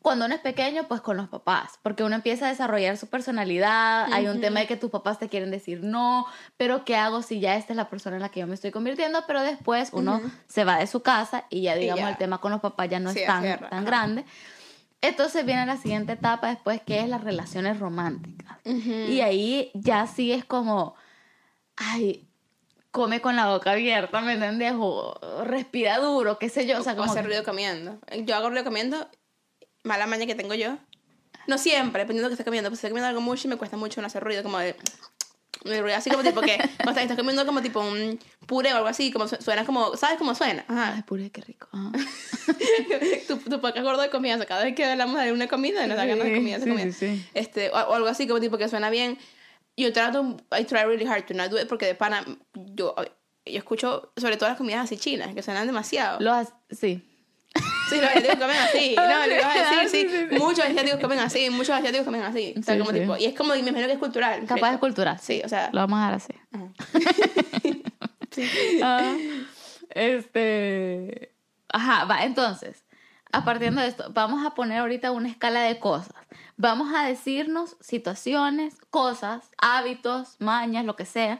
cuando uno es pequeño, pues con los papás, porque uno empieza a desarrollar su personalidad, hay un tema de que tus papás te quieren decir no, pero ¿qué hago si ya esta es la persona en la que yo me estoy convirtiendo? Pero después uno se va de su casa y ya digamos el tema con los papás ya no es tan, tan grande. Entonces viene la siguiente etapa después que es las relaciones románticas. Y ahí ya sí es como, ay, come con la boca abierta, ¿me entiendes? O respira duro, qué sé yo. O, sea, como hacer ruido comiendo. Yo hago ruido comiendo, mala maña que tengo yo. No siempre, dependiendo de que esté comiendo. Pues si estoy comiendo algo mucho y me cuesta mucho no hacer ruido, como de... ruido así como tipo que [LAUGHS] o sea, estás comiendo como tipo un puré o algo así, como suena como, ¿sabes cómo suena? Ajá. Ay, puré, qué rico. [LAUGHS] tu, tu podcast gordo de comida, cada vez que hablamos de una comida, nos da ganas de comida, sí, comida. Sí, Este, o, o, algo así como tipo que suena bien yo trato, I try really hard to not do it porque de pana, yo, yo escucho sobre todo las comidas así chinas, que suenan demasiado. Lo has, sí. Sí, los asiáticos comen así. [LAUGHS] No, le iba a decir, sí. Muchos asiáticos comen así, muchos asiáticos comen así. O sea, como tipo, y es como, me imagino que es cultural. Capaz es cultural. Sí, o sea. Lo vamos a dar así. [LAUGHS] sí. Ah, este. Ajá, va, entonces, a partir de esto, vamos a poner ahorita una escala de cosas. Vamos a decirnos situaciones, cosas, hábitos, mañas, lo que sea.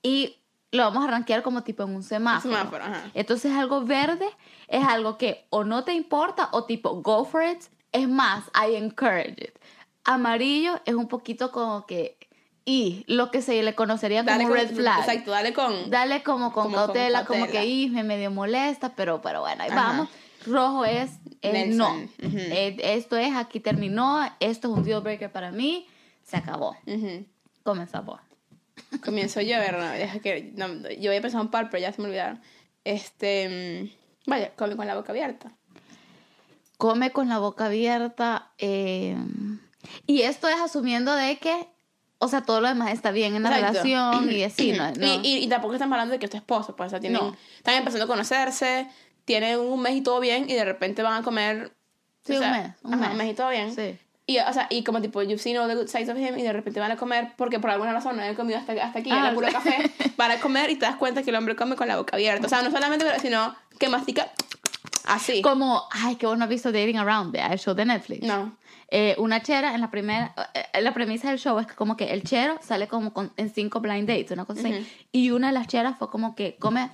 Y lo vamos a rankear como tipo en un semáforo. semáforo Entonces algo verde es algo que o no te importa o tipo go for it. Es más, I encourage it. Amarillo es un poquito como que y lo que se le conocería como red flag. Exacto, dale con dale como con, cautela, como que y me medio molesta, pero pero bueno, ahí vamos. Rojo es, no. Eh, esto es, aquí terminó, esto es un deal breaker para mí, se acabó. Comenzamos. Comienzo yo, a ver, que, yo había pensado un par, pero ya se me olvidaron. Este, mm, vaya, come con la boca abierta. Come con la boca abierta. Eh, y esto es asumiendo de que, o sea, todo lo demás está bien en la relación y así, [CLEARS THROAT] ¿no? Y, tampoco estamos hablando de que es tu esposo, pues, o sea, tienen, están empezando a conocerse, tienen un mes y todo bien y de repente van a comer. Sí, un mes. Un, mes. y todo bien. Sí. Y, o sea, y como tipo, you've seen all the good sides of him y de repente van a comer porque por alguna razón no han comido hasta, hasta aquí, en el puro café, [LAUGHS] van a comer y te das cuenta que el hombre come con la boca abierta. O sea, no solamente, sino que mastica así. Como, ay, que vos no has visto Dating Around, el show de Netflix. No. Eh, una chera en la primera, eh, la premisa del show es que como que el chero sale como con, en cinco blind dates, una cosa así. Y una de las cheras fue como que come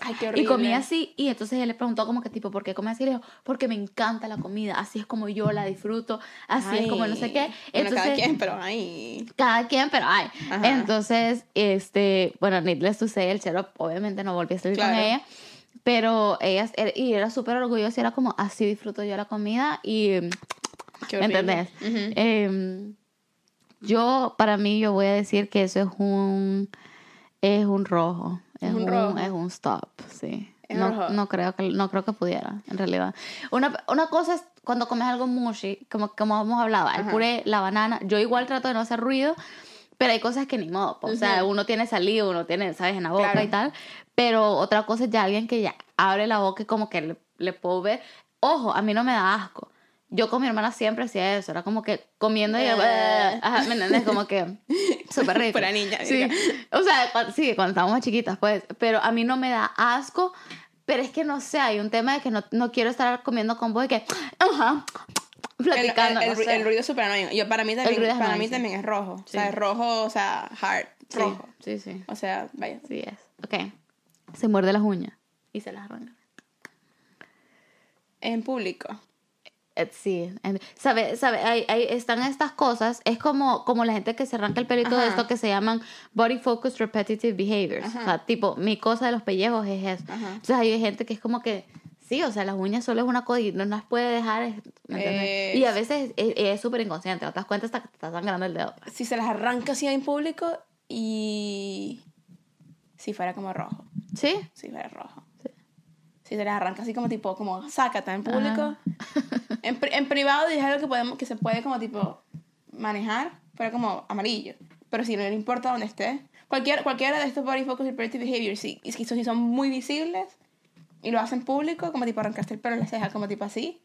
Ay, qué horrible. Y comía así, y entonces él le preguntó como que tipo, ¿por qué come así? Y le dijo, porque me encanta la comida, así es como yo la disfruto, así es como no sé qué. Entonces, cada quien, pero ay. Cada quien, pero ay. Entonces, este, bueno, needless to say, el chero obviamente no volvió a salir con ella, Pero ella, y era súper orgullosa y era como, así disfruto yo la comida y... ¿Me entendés? Em, yo, para mí, yo voy a decir que eso es un, es un rojo. Es, un, rojo. Es un stop, sí. No, no, creo que, no creo que pudiera, en realidad. Una, una cosa es cuando comes algo mushy, como, como hemos hablado, el puré, la banana. Yo igual trato de no hacer ruido, pero hay cosas que ni modo. O sea, uno tiene saliva, uno tiene, ¿sabes?, en la boca y tal. Pero otra cosa es ya alguien que ya abre la boca y como que le, le puedo ver. Ojo, a mí no me da asco yo con mi hermana siempre hacía eso, era como que comiendo y eh. ajá, ¿me entiendes? Como que [LAUGHS] súper rico. Para niña. Sí, o sea, cuando, sí, cuando estábamos chiquitas, pues, pero a mí no me da asco, pero es que no sé, hay un tema de que no, no quiero estar comiendo con vos y que, ajá, platicando. El, el, el, ruido es súper annoying. Yo, para mí también, para mí también es rojo. O sea, es rojo, o sea, hard, rojo. Sí, sí. O sea, vaya. Sí es. Ok. Se muerde las uñas y se las arranca. En público. Eh, sí, sabe, sabe, ahí, están estas cosas, es como, como la gente que se arranca el pelo y todo esto que se llaman body focused repetitive behaviors, o sea, tipo, mi cosa de los pellejos es eso. Entonces hay gente que es como que, sí, o sea, las uñas solo es una cosa y no las puede dejar, y a veces es súper inconsciente, no te das cuenta hasta que te estás sangrando el dedo. Si se las arranca así en público y si fuera como rojo. ¿Sí? Si fuera rojo si se les arranca así como tipo, como sácata en público. [LAUGHS] En, en, privado dije algo que, podemos, que se puede como tipo manejar, pero como amarillo. Pero si no le importa dónde esté. Cualquier, cualquiera de estos body focus y predictive behavior, si, si son muy visibles y lo hacen público, como tipo arrancaste el pelo en la ceja, como tipo así,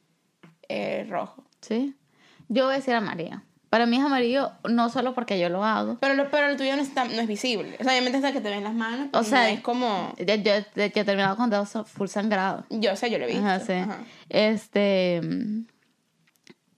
eh, rojo. Sí. Yo voy a decir amarillo. Para mí es amarillo no solo porque yo lo hago. Pero lo, pero el tuyo no, está, no es visible. O sea, obviamente hasta que te ven las manos. O sea, es como... Yo, yo, he terminado con dedos full sangrado. Yo sé, yo lo he visto. Ajá, sí. Este...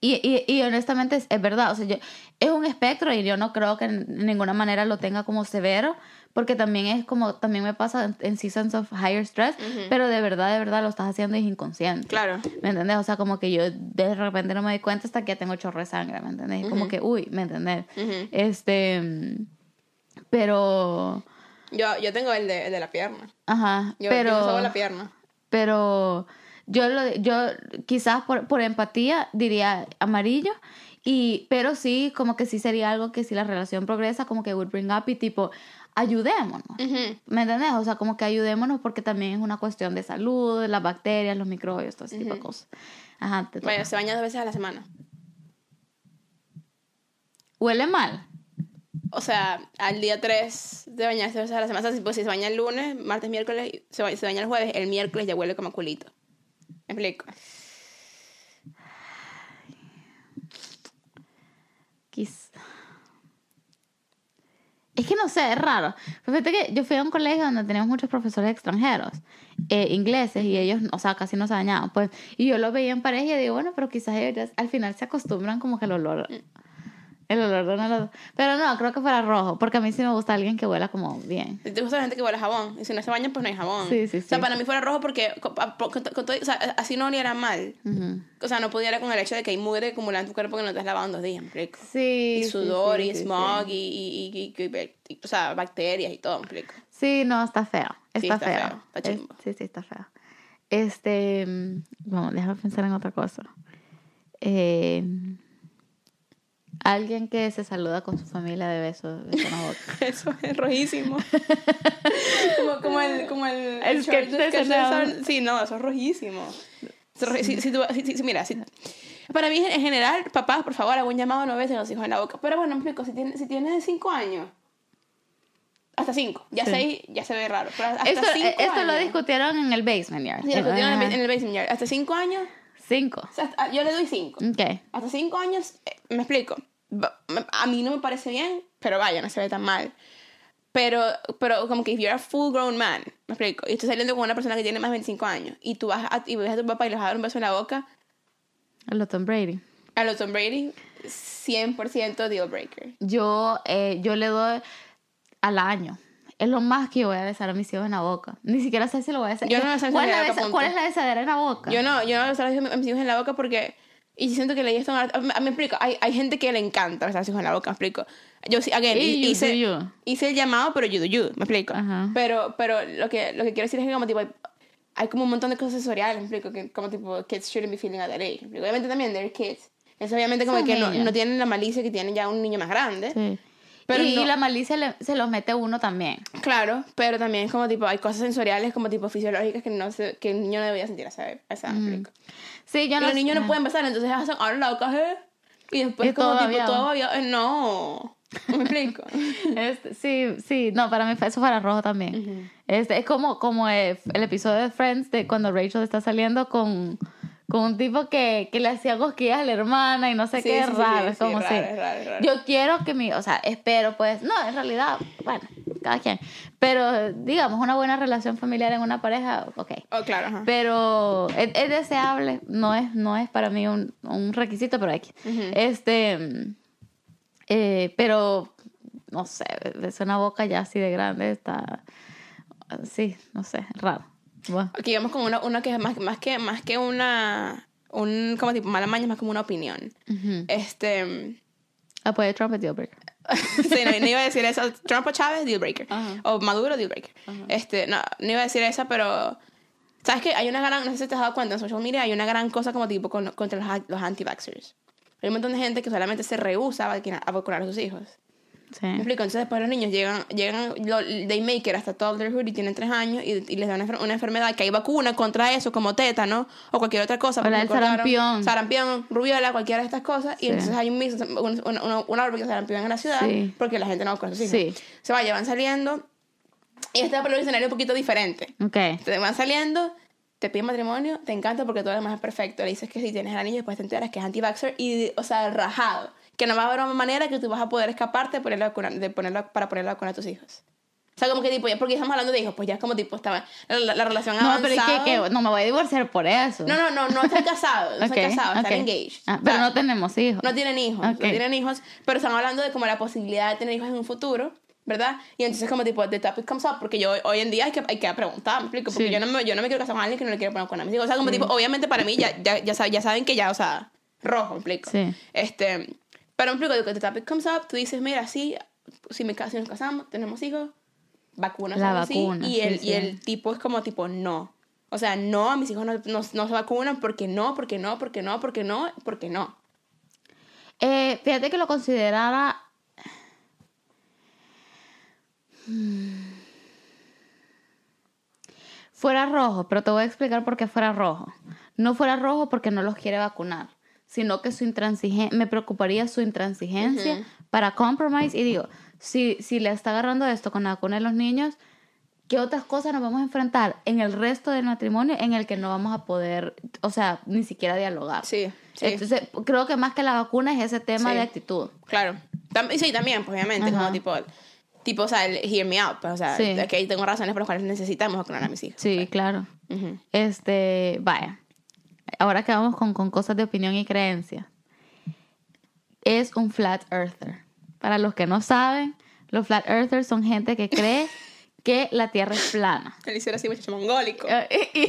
Y, y, y, honestamente es, es, verdad, o sea, yo, es un espectro y yo no creo que en ninguna manera lo tenga como severo, porque también es como, también me pasa en, seasons of higher stress, pero de verdad, de verdad lo estás haciendo y es inconsciente. Claro. ¿Me entiendes? O sea, como que yo de repente no me doy cuenta hasta que ya tengo chorro de sangre, ¿me entiendes? Como que, uy, ¿me entiendes? Este, pero... Yo, yo tengo el de, el de la pierna. Ajá, yo, pero... Yo la pierna. Pero yo, lo, yo quizás por, por empatía diría amarillo, y, pero sí, como que sí sería algo que si la relación progresa, como que would bring up y tipo, ayudémonos. ¿Me entendés? O sea, como que ayudémonos porque también es una cuestión de salud, las bacterias, los microbios, todo ese tipo de cosas. Ajá. bueno, se baña dos veces a la semana. ¿Huele mal? O sea, al día 3 de bañarse dos veces a la semana. O sea, pues, si se baña el lunes, martes, miércoles, se baña, se baña el jueves, el miércoles ya huele como culito. ¿Me explico? Quizá es que no sé, es raro. Fíjate que yo fui a un colegio donde teníamos muchos profesores extranjeros, eh, ingleses, y ellos, o sea, casi no se bañaban. Pues, y yo lo veía en pareja y digo, bueno, pero quizás ellos al final se acostumbran como que el olor el olor de una Pero no, creo que fuera rojo, porque a mí sí me gusta alguien que huela como bien. ¿Te gusta la gente que huele jabón? Y si no se baña, pues no hay jabón. Sí, sí, sí. O sea, para mí fuera rojo porque o sea, así no oliera mal. O sea, no pudiera con el hecho de que hay mugre acumulada en tu cuerpo que no te has lavado en dos días, rico. Sí. Y sudor, y smog, y, y, o sea, bacterias y todo, rico. Sí, no, está feo. Está, está feo. Está chimbo. sí, sí, está feo. Este, vamos, déjame pensar en otra cosa. Eh Alguien que se saluda con su familia de besos beso en la boca. [LAUGHS] Eso es rojísimo. [LAUGHS] como, como el, como el, el sketch de Sí, no, eso es rojísimo. Si, si, si, mira, para mí en general, papás, por favor, hago un llamado no besen a los hijos en la boca. Pero bueno, me explico, si tienes si tiene cinco años, hasta cinco, ya seis, ya se ve raro. Pero hasta esto, cinco esto lo discutieron en el basement yard. Sí, lo discutieron en el basement yard. Hasta cinco años. Cinco. yo le doy cinco. Okay. Hasta cinco años, eh, me explico a mí no me parece bien, pero vaya, no se ve tan mal. Pero, pero como que if you're a full grown man, me explico, y estás saliendo con una persona que tiene más de 25 años, y tú vas a, y ves a tu papá y le vas a dar un beso en la boca. A lo Tom Brady. A lo Tom Brady, 100% deal breaker. Yo, eh, yo le doy al año. Es lo más que yo voy a besar a mis hijos en la boca. Ni siquiera sé si lo voy a hacer. Yo no ¿Cuál, es la ¿Cuál es la besadera en la boca? Yo no, yo no voy a besar a mis hijos en la boca porque y siento que leí esto. Me explico. Hay, hay gente que le encanta besarse con la boca. Me explico. Yo sí, again, hice, hice el llamado, pero you do you. Me explico. Pero, pero lo, que, lo que quiero decir es que, como tipo, hay como un montón de cosas sensoriales, me explico, que como tipo, kids shouldn't be feeling at that age. Obviamente también, they're kids. Es obviamente como Son que no, no tienen la malicia que tiene ya un niño más grande. Sí. Pero y no- la malicia le- se los mete uno también. Claro, pero también es como tipo, hay cosas sensoriales como tipo fisiológicas que no se, que el niño no debería sentir a esa, explico. Sí, yo no los niños no pueden besar, entonces hacen ahora la boca, ¿eh? Y después Y como todo tipo todo babiado. Eh, No, ¿me explico? [LAUGHS] Este, sí, sí, no, para mí fue- eso fuera rojo también. este, es como, como el, el episodio de Friends de cuando Rachel está saliendo con, con un tipo que, que le hacía cosquillas a la hermana y no sé Sí, qué, sí, raro, sí, es como si- raro. Yo quiero que mi, o sea, espero pues, no, en realidad, bueno, cada quien. Pero digamos, una buena relación familiar en una pareja, ok. Oh, claro, ajá. Pero es, es deseable, no es, no es para mí un, un requisito, pero X. Este, mm, eh, pero no sé, es una boca ya así de grande, está, sí, no sé, raro. Bueno, Aquí vamos con una, una que es más, más que más que una un como tipo mala maña, es más como una opinión. Este apoyo de Trump es deal breaker. [LAUGHS] sí, no, no iba a decir eso. Trump o Chávez, deal breaker. Ajá. O Maduro, deal breaker. Este, no, no iba a decir eso, pero ¿sabes qué? Hay una gran, no sé si te has dado cuenta en social media, hay una gran cosa como tipo con- contra los, los anti-vaxxers. Hay un montón de gente que solamente se rehúsa a vacunar, a vacunar a sus hijos. Sí. ¿Me explico? Entonces después los niños llegan, llegan lo, they make it hasta toddlerhood y tienen tres años y, y les dan una, una enfermedad que hay vacuna contra eso, como tétano o cualquier otra cosa. O la del sarampión. Sarampión, rubiola, cualquiera de estas cosas. Sí. Y entonces hay un mismo, un, un, árbol de sarampión en la ciudad Sí. porque la gente no hijos. Sí. Se va, van saliendo. Y este es un escenario un poquito diferente. Ok. Te van saliendo, te piden matrimonio, te encanta porque todo lo demás es perfecto. Le dices que si tienes el anillo, después te enteras que es anti-vaxxer y, o sea, rajado. Que no va a haber una manera que tú vas a poder escaparte de ponerla, vacuna- de ponerla, para poner la vacuna a tus hijos. O sea, como que tipo, ya porque estamos hablando de hijos, pues ya es como tipo, estaba la, la- la relación No, pero es avanzada. que, que no me voy a divorciar por eso. No, no, no, no están [LAUGHS] casados, no Ok, están casados, están ok. engaged. Ah, O pero sea, no tenemos hijos. no tienen hijos, Ok. no tienen hijos, pero están hablando de como la posibilidad de tener hijos en un futuro, ¿verdad? Y entonces como tipo, the topic comes up, porque yo hoy en día hay que, hay que preguntar, ¿me explico? Porque Sí. yo, no me, yo no me quiero casar con alguien que no le quiero poner con a mis hijos. O sea, como tipo, obviamente para mí ya, ya, ya saben que ya, o sea, rojo, ¿me explico? Sí. Este, pero me explico, the topic comes up, tú dices, mira, sí, si, me, si nos casamos, tenemos hijos, vacunas La así, vacuna, y, sí, el, sí. y el tipo es como tipo, no. O sea, no, a mis hijos no, no, no se vacunan porque no, porque no, porque no, porque no, porque no. Eh, fíjate que lo considerara. Mm. Fuera rojo, pero te voy a explicar por qué fuera rojo. No fuera rojo porque no los quiere vacunar, sino que su intransigencia, me preocuparía su intransigencia para compromise. Y digo, si, si le está agarrando esto con la vacuna de los niños, ¿qué otras cosas nos vamos a enfrentar en el resto del matrimonio en el que no vamos a poder, o sea, ni siquiera dialogar? Sí, sí. Entonces, creo que más que la vacuna es ese tema Sí. de actitud. Claro. Tam- sí, también, pues obviamente, Ajá. como tipo, tipo, o sea, el hear me out, pues, o sea, Sí. que ahí tengo razones por las cuales necesitamos vacunar a mis hijos. Sí, claro. Ujú. Este, vaya. Ahora que vamos con, con cosas de opinión y creencia. Es un flat earther. Para los que no saben, los flat earthers son gente que cree que la Tierra es plana. [LAUGHS] Él hiciera así, muchacho mongólico. Eh, y,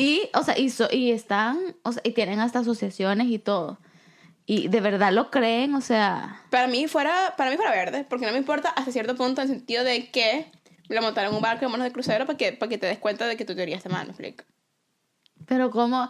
y, o sea, y, so- y están, o sea, y tienen hasta asociaciones y todo. Y de verdad lo creen, o sea, Para mí fuera, para mí fuera verde, porque no me importa hasta cierto punto en el sentido de que la montaron un barco y vámonos de crucero para que, para que te des cuenta de que tu teoría está mal, me explico. Pero como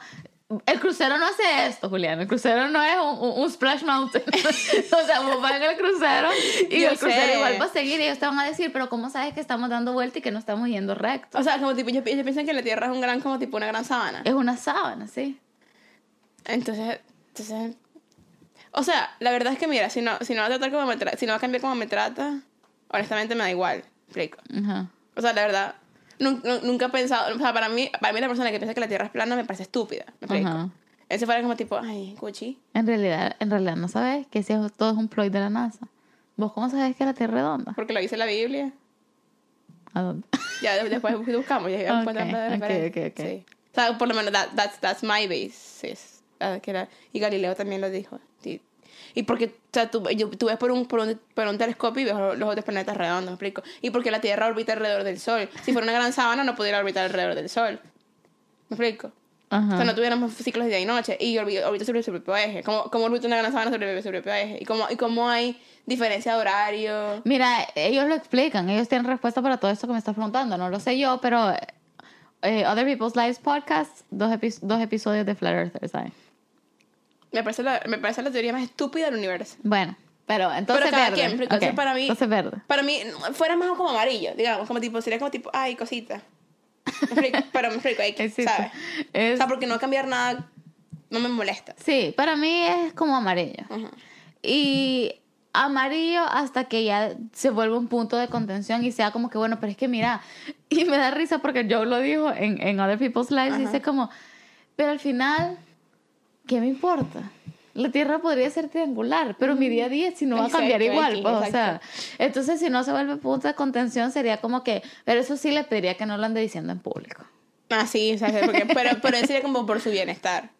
el crucero no hace esto, Julián. El crucero no es un, un- un splash mountain. [LAUGHS] o sea, vos vas en el crucero y Yo el crucero sé. igual va a seguir y ellos te van a decir, pero ¿cómo sabes que estamos dando vuelta y que no estamos yendo recto? O sea, como tipo, ellos, ellos piensan que la Tierra es un gran, como tipo una gran sábana. Es una sábana, sí. Entonces, entonces, o sea, la verdad es que mira, si no, si no va a tratar como me si no va a cambiar como me trata, honestamente me da igual, explico. Ajá. O sea, la verdad, nun- nun- nunca he pensado, o sea, para mí, para mí la persona que piensa que la Tierra es plana me parece estúpida, me. Ajá. Ese fuera como tipo, ay, Gucci. En realidad, en realidad no sabes que ese todo es un ploy de la NASA. ¿Vos cómo sabes que la Tierra es redonda? Porque lo dice la Biblia. ¿A dónde? [LAUGHS] Ya de- después buscamos, ya ya Ok, encuentran la ok, referencia. ok, ok. Sí. O sea, por lo menos that, that's, that's my basis. Ah, que era- y Galileo también lo dijo. Y, porque, o sea, tú, yo- tú ves por un, por, un, por un telescopio y ves los, otros planetas redondos, ¿me explico? Y porque la Tierra orbita alrededor del Sol. Si fuera una gran sábana, no pudiera orbitar alrededor del Sol. ¿Me explico? Ajá. O sea, no tuviéramos ciclos de día y noche. Y orbi- orbita sobre su propio eje. ¿Cómo, cómo orbita una gran sábana sobre su propio eje? ¿Y cómo, y cómo hay diferencia de horario? Mira, ellos lo explican, ellos tienen respuesta para todo esto que me estás preguntando. No lo sé yo, pero eh, Other People's Lives podcast, dos, epi- dos episodios de Flat Earthers, ¿sabes? Me parece, la, me parece la teoría más estúpida del universo. Bueno, pero entonces Pero cada verde. quien, entonces Ok, para mí- Entonces verde. Para mí, fuera más como amarillo, digamos, como tipo, sería como tipo, ay, cosita. [LAUGHS] Pero me X, Existe. ¿sabes? Es- O sea, porque no cambiar nada no me molesta. Sí, para mí es como amarillo. Ujú. Y amarillo hasta que ya se vuelve un punto de contención y sea como que, bueno, pero es que mira, [LAUGHS] y me da risa porque Joe lo dijo en, en Other People's Lives, dice como, pero al final, ¿qué me importa? La Tierra podría ser triangular, pero mi día a día si no va a cambiar Exacto, igual, pues, o sea, exacto. entonces si no se vuelve punto de contención sería como que, pero eso sí le pediría que no lo ande diciendo en público. Ah, sí, o sea, porque, pero, pero sería como por su bienestar.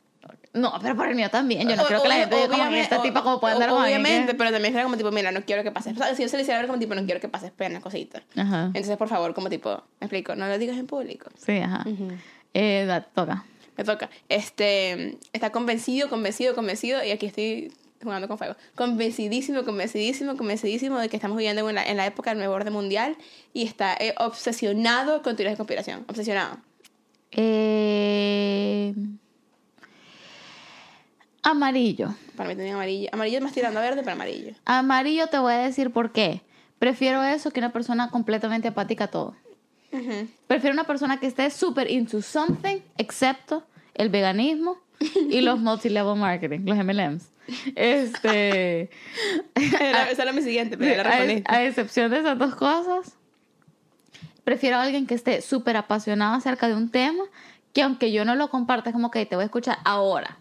No, pero por el mío también, yo no O- creo que la gente diga como, esta tipa como puede andar con alguien que-". Obviamente, pero también sería como tipo, mira, no quiero que pases. O sea, si yo se le hiciera ver como tipo, no quiero que pases pena, cosita. Ajá. Entonces, por favor, como tipo, me explico, no lo digas en público. Sí, ajá. eh, da- toca. Me toca. Este, está convencido, convencido, convencido, y aquí estoy jugando con fuego. Convencidísimo, convencidísimo, convencidísimo de que estamos viviendo en la, en la época del nuevo orden mundial y está eh, obsesionado con teorías de conspiración. Obsesionado. Eh, amarillo. Para mí tenía amarillo. Amarillo más tirando a verde, pero amarillo. Amarillo te voy a decir por qué. Prefiero eso que una persona completamente apática a todo. Prefiero una persona que esté súper into something, excepto el veganismo y los [LAUGHS] multilevel marketing, los MLMs. Este, [LAUGHS] Era- Esa era mi siguiente, pero ya la a, excepción de esas dos cosas, prefiero a alguien que esté súper apasionado acerca de un tema, que aunque yo no lo comparta, es como que te voy a escuchar ahora.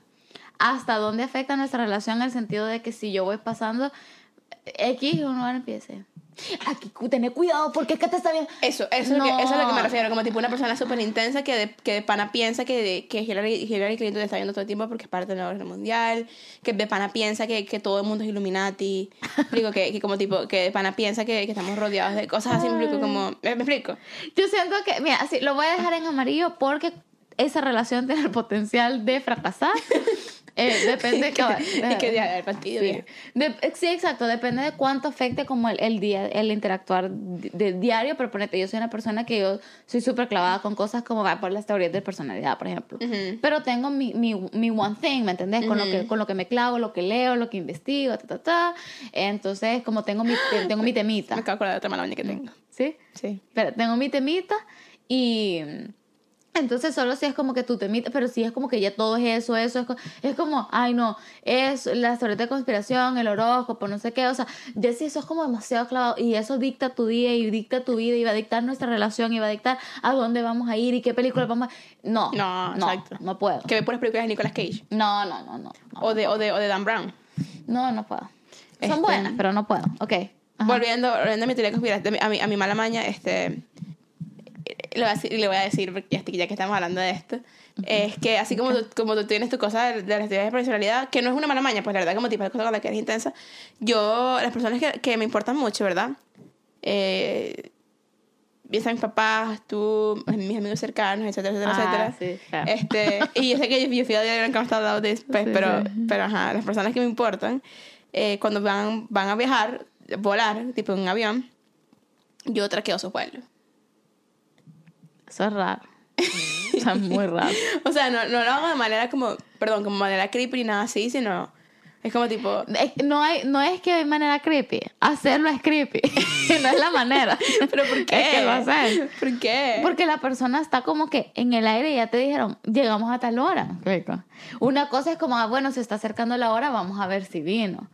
¿Hasta dónde afecta nuestra relación en el sentido de que si yo voy pasando X, uno empiece? Aquí, tener cuidado porque es que te está bien. Eso, eso, es lo que, No. eso es lo que me refiero, como tipo una persona súper intensa que de, que de pana piensa que, de- que Hillary, Hillary Clinton está viendo todo el tiempo porque es parte del nuevo orden mundial, que de pana piensa que, que todo el mundo es Illuminati, [LAUGHS] explico que, que como tipo, que de pana piensa que, que estamos rodeados de cosas así, me explico como, ¿me, me explico? Yo siento que, mira, así, lo voy a dejar en amarillo porque esa relación tiene el potencial de fracasar. [LAUGHS] Eh, [LAUGHS] depende que, de, que ya, el partido, Sí. De- exacto. Depende de cuánto afecte como el, el día, el interactuar de, de diario. Pero ponete, yo soy una persona que yo soy súper clavada con cosas como va por las teorías de personalidad, por ejemplo. Pero tengo mi, mi, mi one thing, ¿me entendés? Con, lo que, con lo que me clavo, lo que leo, lo que investigo, ta, ta, ta. Entonces, como tengo mi, tengo mi Me temita. acabo de acordar de otra mala que tengo. ¿Sí? Sí. Pero tengo mi temita y entonces solo si es como que tu temita, pero si es como que ya todo es eso, eso, es, es como, ay no, es la teoría de conspiración, el horóscopo, no sé qué, o sea, ya si eso es como demasiado clavado y eso dicta tu día y dicta tu vida y va a dictar nuestra relación y va a dictar a dónde vamos a ir y qué película vamos a... No, No, no, exacto. no puedo. Que ve puras películas de Nicolas Cage. No, no, no, no, no, O de, o de, o de Dan Brown. no, no puedo. Son Este- buenas, pero no puedo, ok. Ajá. Volviendo, volviendo a mi teoría conspirativa, a mi, a mi mala maña, este, le voy a decir, le voy a decir porque ya, que estamos hablando de esto, es que así como, tú, como tú tienes tu cosa de, de las teorías de personalidad, que no es una mala maña, pues la verdad como tipo de cosa con la que eres intensa, yo, las personas que, que me importan mucho, ¿verdad? Eh, bien sean mis papás, tú, mis amigos cercanos, etcétera, etcétera, Ah, etcétera. sí, claro. Este, [LAUGHS] y yo sé que yo, yo fui a Diario Canal Hablado de pues, Sí, pero, pero ajá, las personas que me importan, eh, cuando van, van a viajar, volar, tipo en un avión, yo traqueo sus vuelos. Eso es raro. [LAUGHS] o sea, muy raro. [LAUGHS] O sea, no, no lo hago de manera como, perdón, como manera creepy ni nada así, sino es como tipo, No, hay, no es que hay manera creepy. Hacerlo es creepy. [LAUGHS] no es la manera. ¿pero por qué? Es que lo haces. ¿Por qué? Porque la persona está como que en el aire y ya te dijeron, llegamos a tal hora. Una cosa es como, ah, bueno, se está acercando la hora, vamos a ver si vino.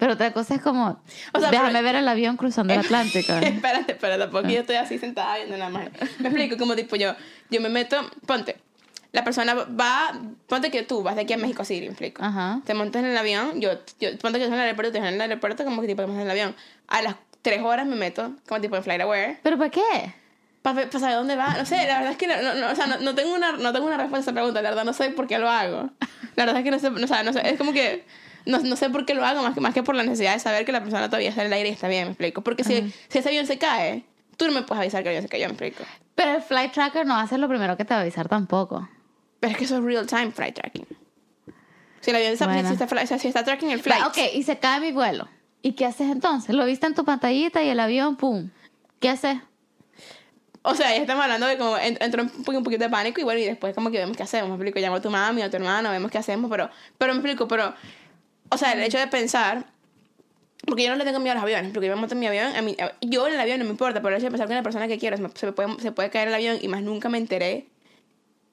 Pero otra cosa es como, O sea, déjame pero- ver el avión cruzando el [LAUGHS] Atlántico. [LAUGHS] espérate, pero tampoco yo estoy así sentada viendo nada más. Me explico, como tipo yo, yo me meto, ponte, la persona va, ponte que tú vas de aquí a México City, me explico. Ajá. Te montas en el avión, yo, yo ponte que yo estoy en el aeropuerto, te dejan en el aeropuerto, como que tipo, en el avión. A las tres horas me meto, como tipo en FlightAware, ¿Pero por qué? para saber dónde va. No sé, la verdad es que no, no, no, o sea, no, no tengo una, no tengo una respuesta a esa pregunta, la verdad no sé por qué lo hago. La verdad es que no sé, no, o sea, no sé, es como que no, no sé por qué lo hago, más que, más que por la necesidad de saber que la persona todavía está en el aire y está bien, me explico. Porque si, si ese avión se cae, tú no me puedes avisar que el avión se cayó, me explico. Pero el flight tracker no hace lo primero que te va a avisar tampoco. Pero es que eso es real time flight tracking. Si el avión está, Bueno. si está, si está tracking el flight. Ok, y se cae mi vuelo. ¿Y qué haces entonces? Lo viste en tu pantallita y el avión, pum. ¿Qué haces? O sea, ya estamos hablando de como entró un poquito de pánico y bueno, y después como que vemos qué hacemos, me explico, llamo a tu mami o a tu hermano, vemos qué hacemos, pero, pero me explico, pero, o sea, el hecho de pensar, porque yo no le tengo miedo a los aviones, porque yo me monto en mi avión, a mí, yo en el avión no me importa, pero el hecho de pensar que una persona que quiero se, puede, se puede caer el avión y más nunca me enteré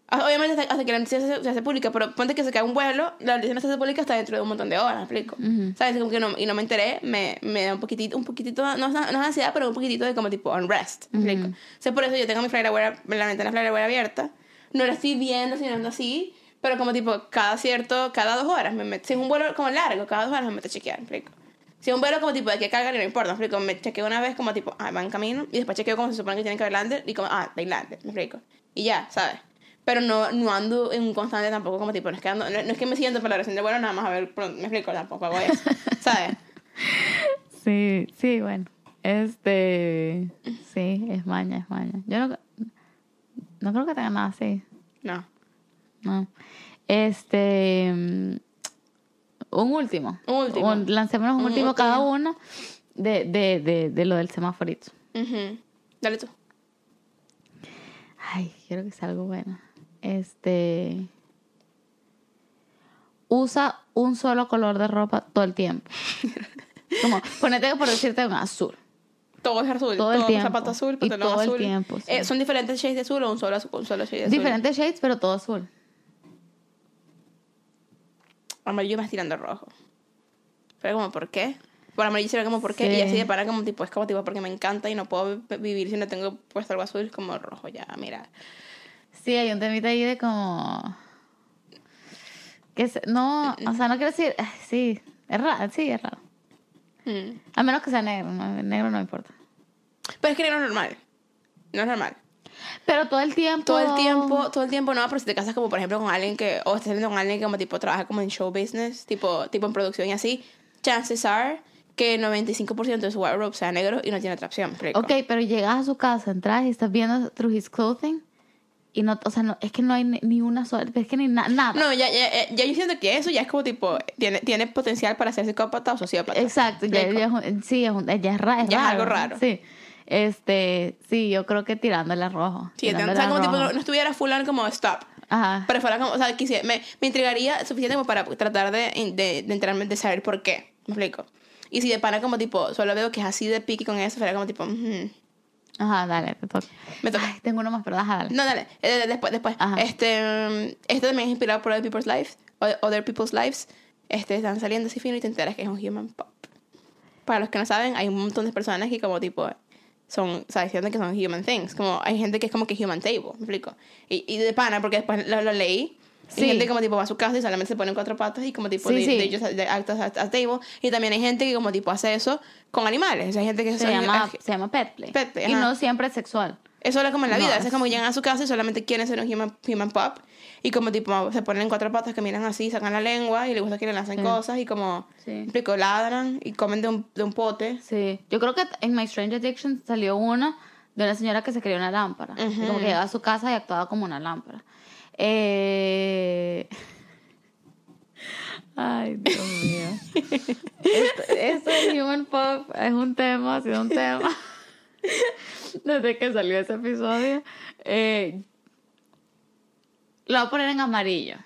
obviamente hasta, que la noticia se, hace pública, pero ponte que se cae un vuelo, la noticia no se hace pública hasta dentro de un montón de horas, ¿me explico? ¿Sabes? Como que no, y no me enteré, me, me da un poquitito, un poquitito, no, no es ansiedad, pero un poquitito de como tipo unrest, ¿me explico? O sea, por eso yo tengo mi flyer la ventana flyer abierta, no la estoy viendo, sino así, pero como tipo cada cierto, cada dos horas me meto, si es un vuelo como largo, cada dos horas me meto a chequear, ¿me explico? Si es un vuelo como tipo de que carga no importa, ¿me explico? Me chequeo una vez como tipo, ah, va en camino, y después chequeo como se supone que tiene que haber lander, y como, ah, lander, ¿me explico? Y ya, ¿sabes? pero no, no ando en un constante tampoco como tipo, no es que, ando, no, es que me siento para la oración de bueno, nada más a ver, me explico, tampoco hago eso, [LAUGHS] ¿sabes? Sí, sí, bueno, este, sí, es maña, es maña. Yo no, no creo que tenga nada así. No. No. Este, un último. Un último. lancémonos un, último, cada uno de, de, de, de, lo del semáforito. Dale tú. Ay, quiero que sea algo bueno. Este. Usa un solo color de ropa todo el tiempo. [LAUGHS] Como, ponete por decirte un azul. Todo es azul. Todo el tiempo. Zapato azul, todo azul. el tiempo. Eh, ¿Son diferentes shades de azul o un solo, un solo shade de azul? Diferentes shades, pero todo azul. Amarillo más tirando rojo. Pero como, ¿por qué? Por amarillo se ve como, ¿por qué? Y así de para como tipo, es como tipo, porque me encanta y no puedo vivir si no tengo puesto algo azul, como rojo ya, mira. Sí, hay un temita ahí de como... Que no, o sea, no quiero decir... Sí, es raro, sí, es raro. Mm. A menos que sea negro, negro no importa. Pero es que negro es normal. No es normal. Pero todo el tiempo. Todo el tiempo, todo el tiempo no, pero si te casas como por ejemplo con alguien que, o estás con alguien que como tipo trabaja como en show business, tipo, tipo en producción y así, chances are que 95% de su wardrobe sea negro y no tiene atracción. Ok, pero llegas a su casa, entras y estás viendo through his clothing y no, o sea, no, es que no hay ni una sola, es que ni nada. No, ya, ya, ya, yo siento que eso ya es como tipo, tiene, tiene potencial para ser psicópata o sociópata. Exacto, ya, ya, es, sí, es, ya es, raro, ya es algo raro. Sí. Este, sí, yo creo que tirándole al rojo. Sí, o sea, como tipo, no, estuviera fulano como stop. Ajá. Pero fuera como, o sea, quisiera, me, me intrigaría suficiente como para tratar de, de, de enterarme, de saber por qué. ¿Me explico? Y si de pana como tipo, solo veo que es así de pique con eso, fuera como tipo, Ajá, dale, te toca. Me toca. tengo uno más, pero dale. No, dale. Eh, después, después. Este, este también es inspirado por Other People's Lives. Other People's Lives. Este, están saliendo así fino y te enteras que es un human pop. Para los que no saben, hay un montón de personas que como tipo son, o sea, diciendo que son human things. Como hay gente que es como que human table, me explico. Y, y de pana, porque después lo, lo leí Sí. Hay gente como tipo va a su casa y solamente se ponen cuatro patas y como tipo de, ellos de actos a, table. Y también hay gente que como tipo hace eso con animales. hay gente que se, llama, se llama pet play. Pet play y no siempre es sexual. Eso es como en la vida. Es como llegan a su casa y solamente quieren ser un human, human pop. Y como tipo se ponen cuatro patas que miran así, sacan la lengua y les gusta que le hacen cosas y como, explico, ladran y comen de un, de un pote. Sí. Yo creo que en My Strange Addiction salió una de una señora que se quería una lámpara. Como que llegaba a su casa y actuaba como una lámpara. Eh... [LAUGHS] Ay, Dios mío. esto, de Human Pop es un tema, ha sido un tema. [LAUGHS] Desde que salió ese episodio. Eh, lo voy a poner en amarillo.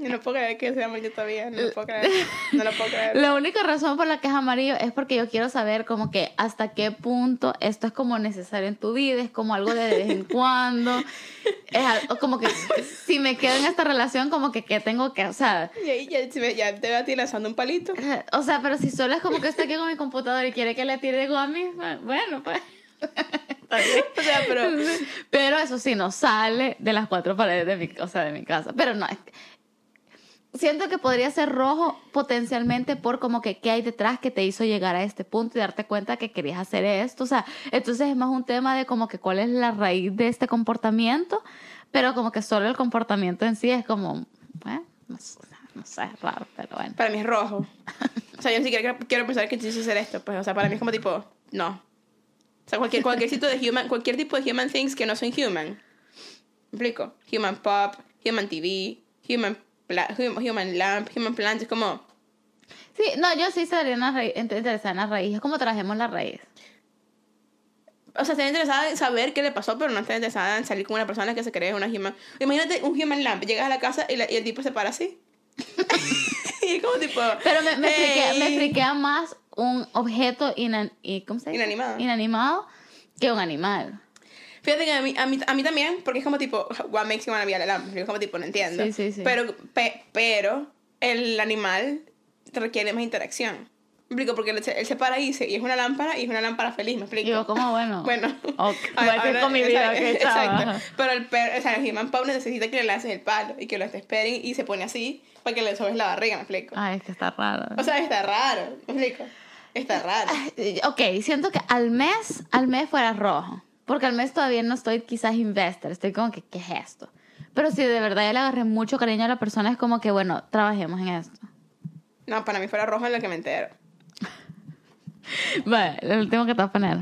Yo no puedo creer que sea amarillo todavía, no lo puedo creer. No lo puedo creer. [LAUGHS] La única razón por la que es amarillo es porque yo quiero saber como que hasta qué punto esto es como necesario en tu vida, es como algo de vez en cuando. [LAUGHS] Es algo, como que si me quedo en esta relación, como que qué tengo que, o sea... Ya, ya, ya te va a ti lanzando un palito. O sea, pero si solo es como que estoy aquí con mi computador y quiere que le tire gomis, bueno, pues... [LAUGHS] o sea, pero... [LAUGHS] pero eso sí, no sale de las cuatro paredes de mi, o sea, de mi casa. Pero no, es, siento que podría ser rojo potencialmente por como que qué hay detrás que te hizo llegar a este punto y darte cuenta que querías hacer esto. O sea, entonces es más un tema de como que cuál es la raíz de este comportamiento, pero como que solo el comportamiento en sí es como, bueno, no, sé, es raro, pero bueno. Para mí es rojo. o sea, yo ni siquiera quiero pensar que quise hacer esto, pues, o sea, para mí es como tipo, no. O sea, cualquier, cualquier, tipo de human, cualquier tipo de human things que no son human. ¿Me explico? Human pop, human TV, human Human Lamp, Human Plant, es como... Sí, no, yo sí estaría interesada en la raíz. Es como trajemos la raíz. O sea, está interesada en saber qué le pasó, pero no está interesada en salir con una persona que se cree una human. Imagínate un human lamp. Llegas a la casa y, y el tipo se para así. [LAUGHS] y es como tipo. Pero me, me, friquea, me friquea más un objeto inan, ¿cómo se dice? inanimado. inanimado que un animal. Fíjate que a mí, a mí, a mí también, porque es como tipo, [LAUGHS] what makes you wanna be a lamp? Es como tipo, no entiendo. Sí, sí, sí. Pero, pe- pero el animal requiere más interacción. Me explico, porque él se, para y, se, y es una lámpara y es una lámpara feliz, me explico. Y yo como, bueno. [LAUGHS] Bueno, Ok, A- voy a con mi vida, exacto, chava. exacto. Pero el, per, o sea, el Human Pop necesita que le lances el palo y que lo esperen y se pone así para que le sobes la barriga, me explico. Ay, es que está raro. O sea, está raro, me explico. Está raro. Ok, siento que al mes, al mes fuera rojo. Porque al mes todavía no estoy quizás investor. Estoy como que, ¿qué es esto? Pero si de verdad ya le agarré mucho cariño a la persona, es como que, bueno, trabajemos en esto. No, para mí fuera rojo en lo que me entero. Vale, el último que te voy a poner.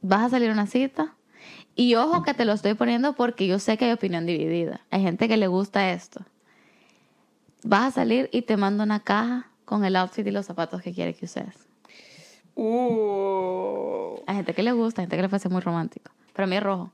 Vas a salir a una cita. Y ojo que te lo estoy poniendo porque yo sé que hay opinión dividida. Hay gente que le gusta esto. Vas a salir y te mando una caja con el outfit y los zapatos que quiere que uses. Uh. Hay gente que le gusta, hay gente que le parece muy romántico. Pero a mí es rojo.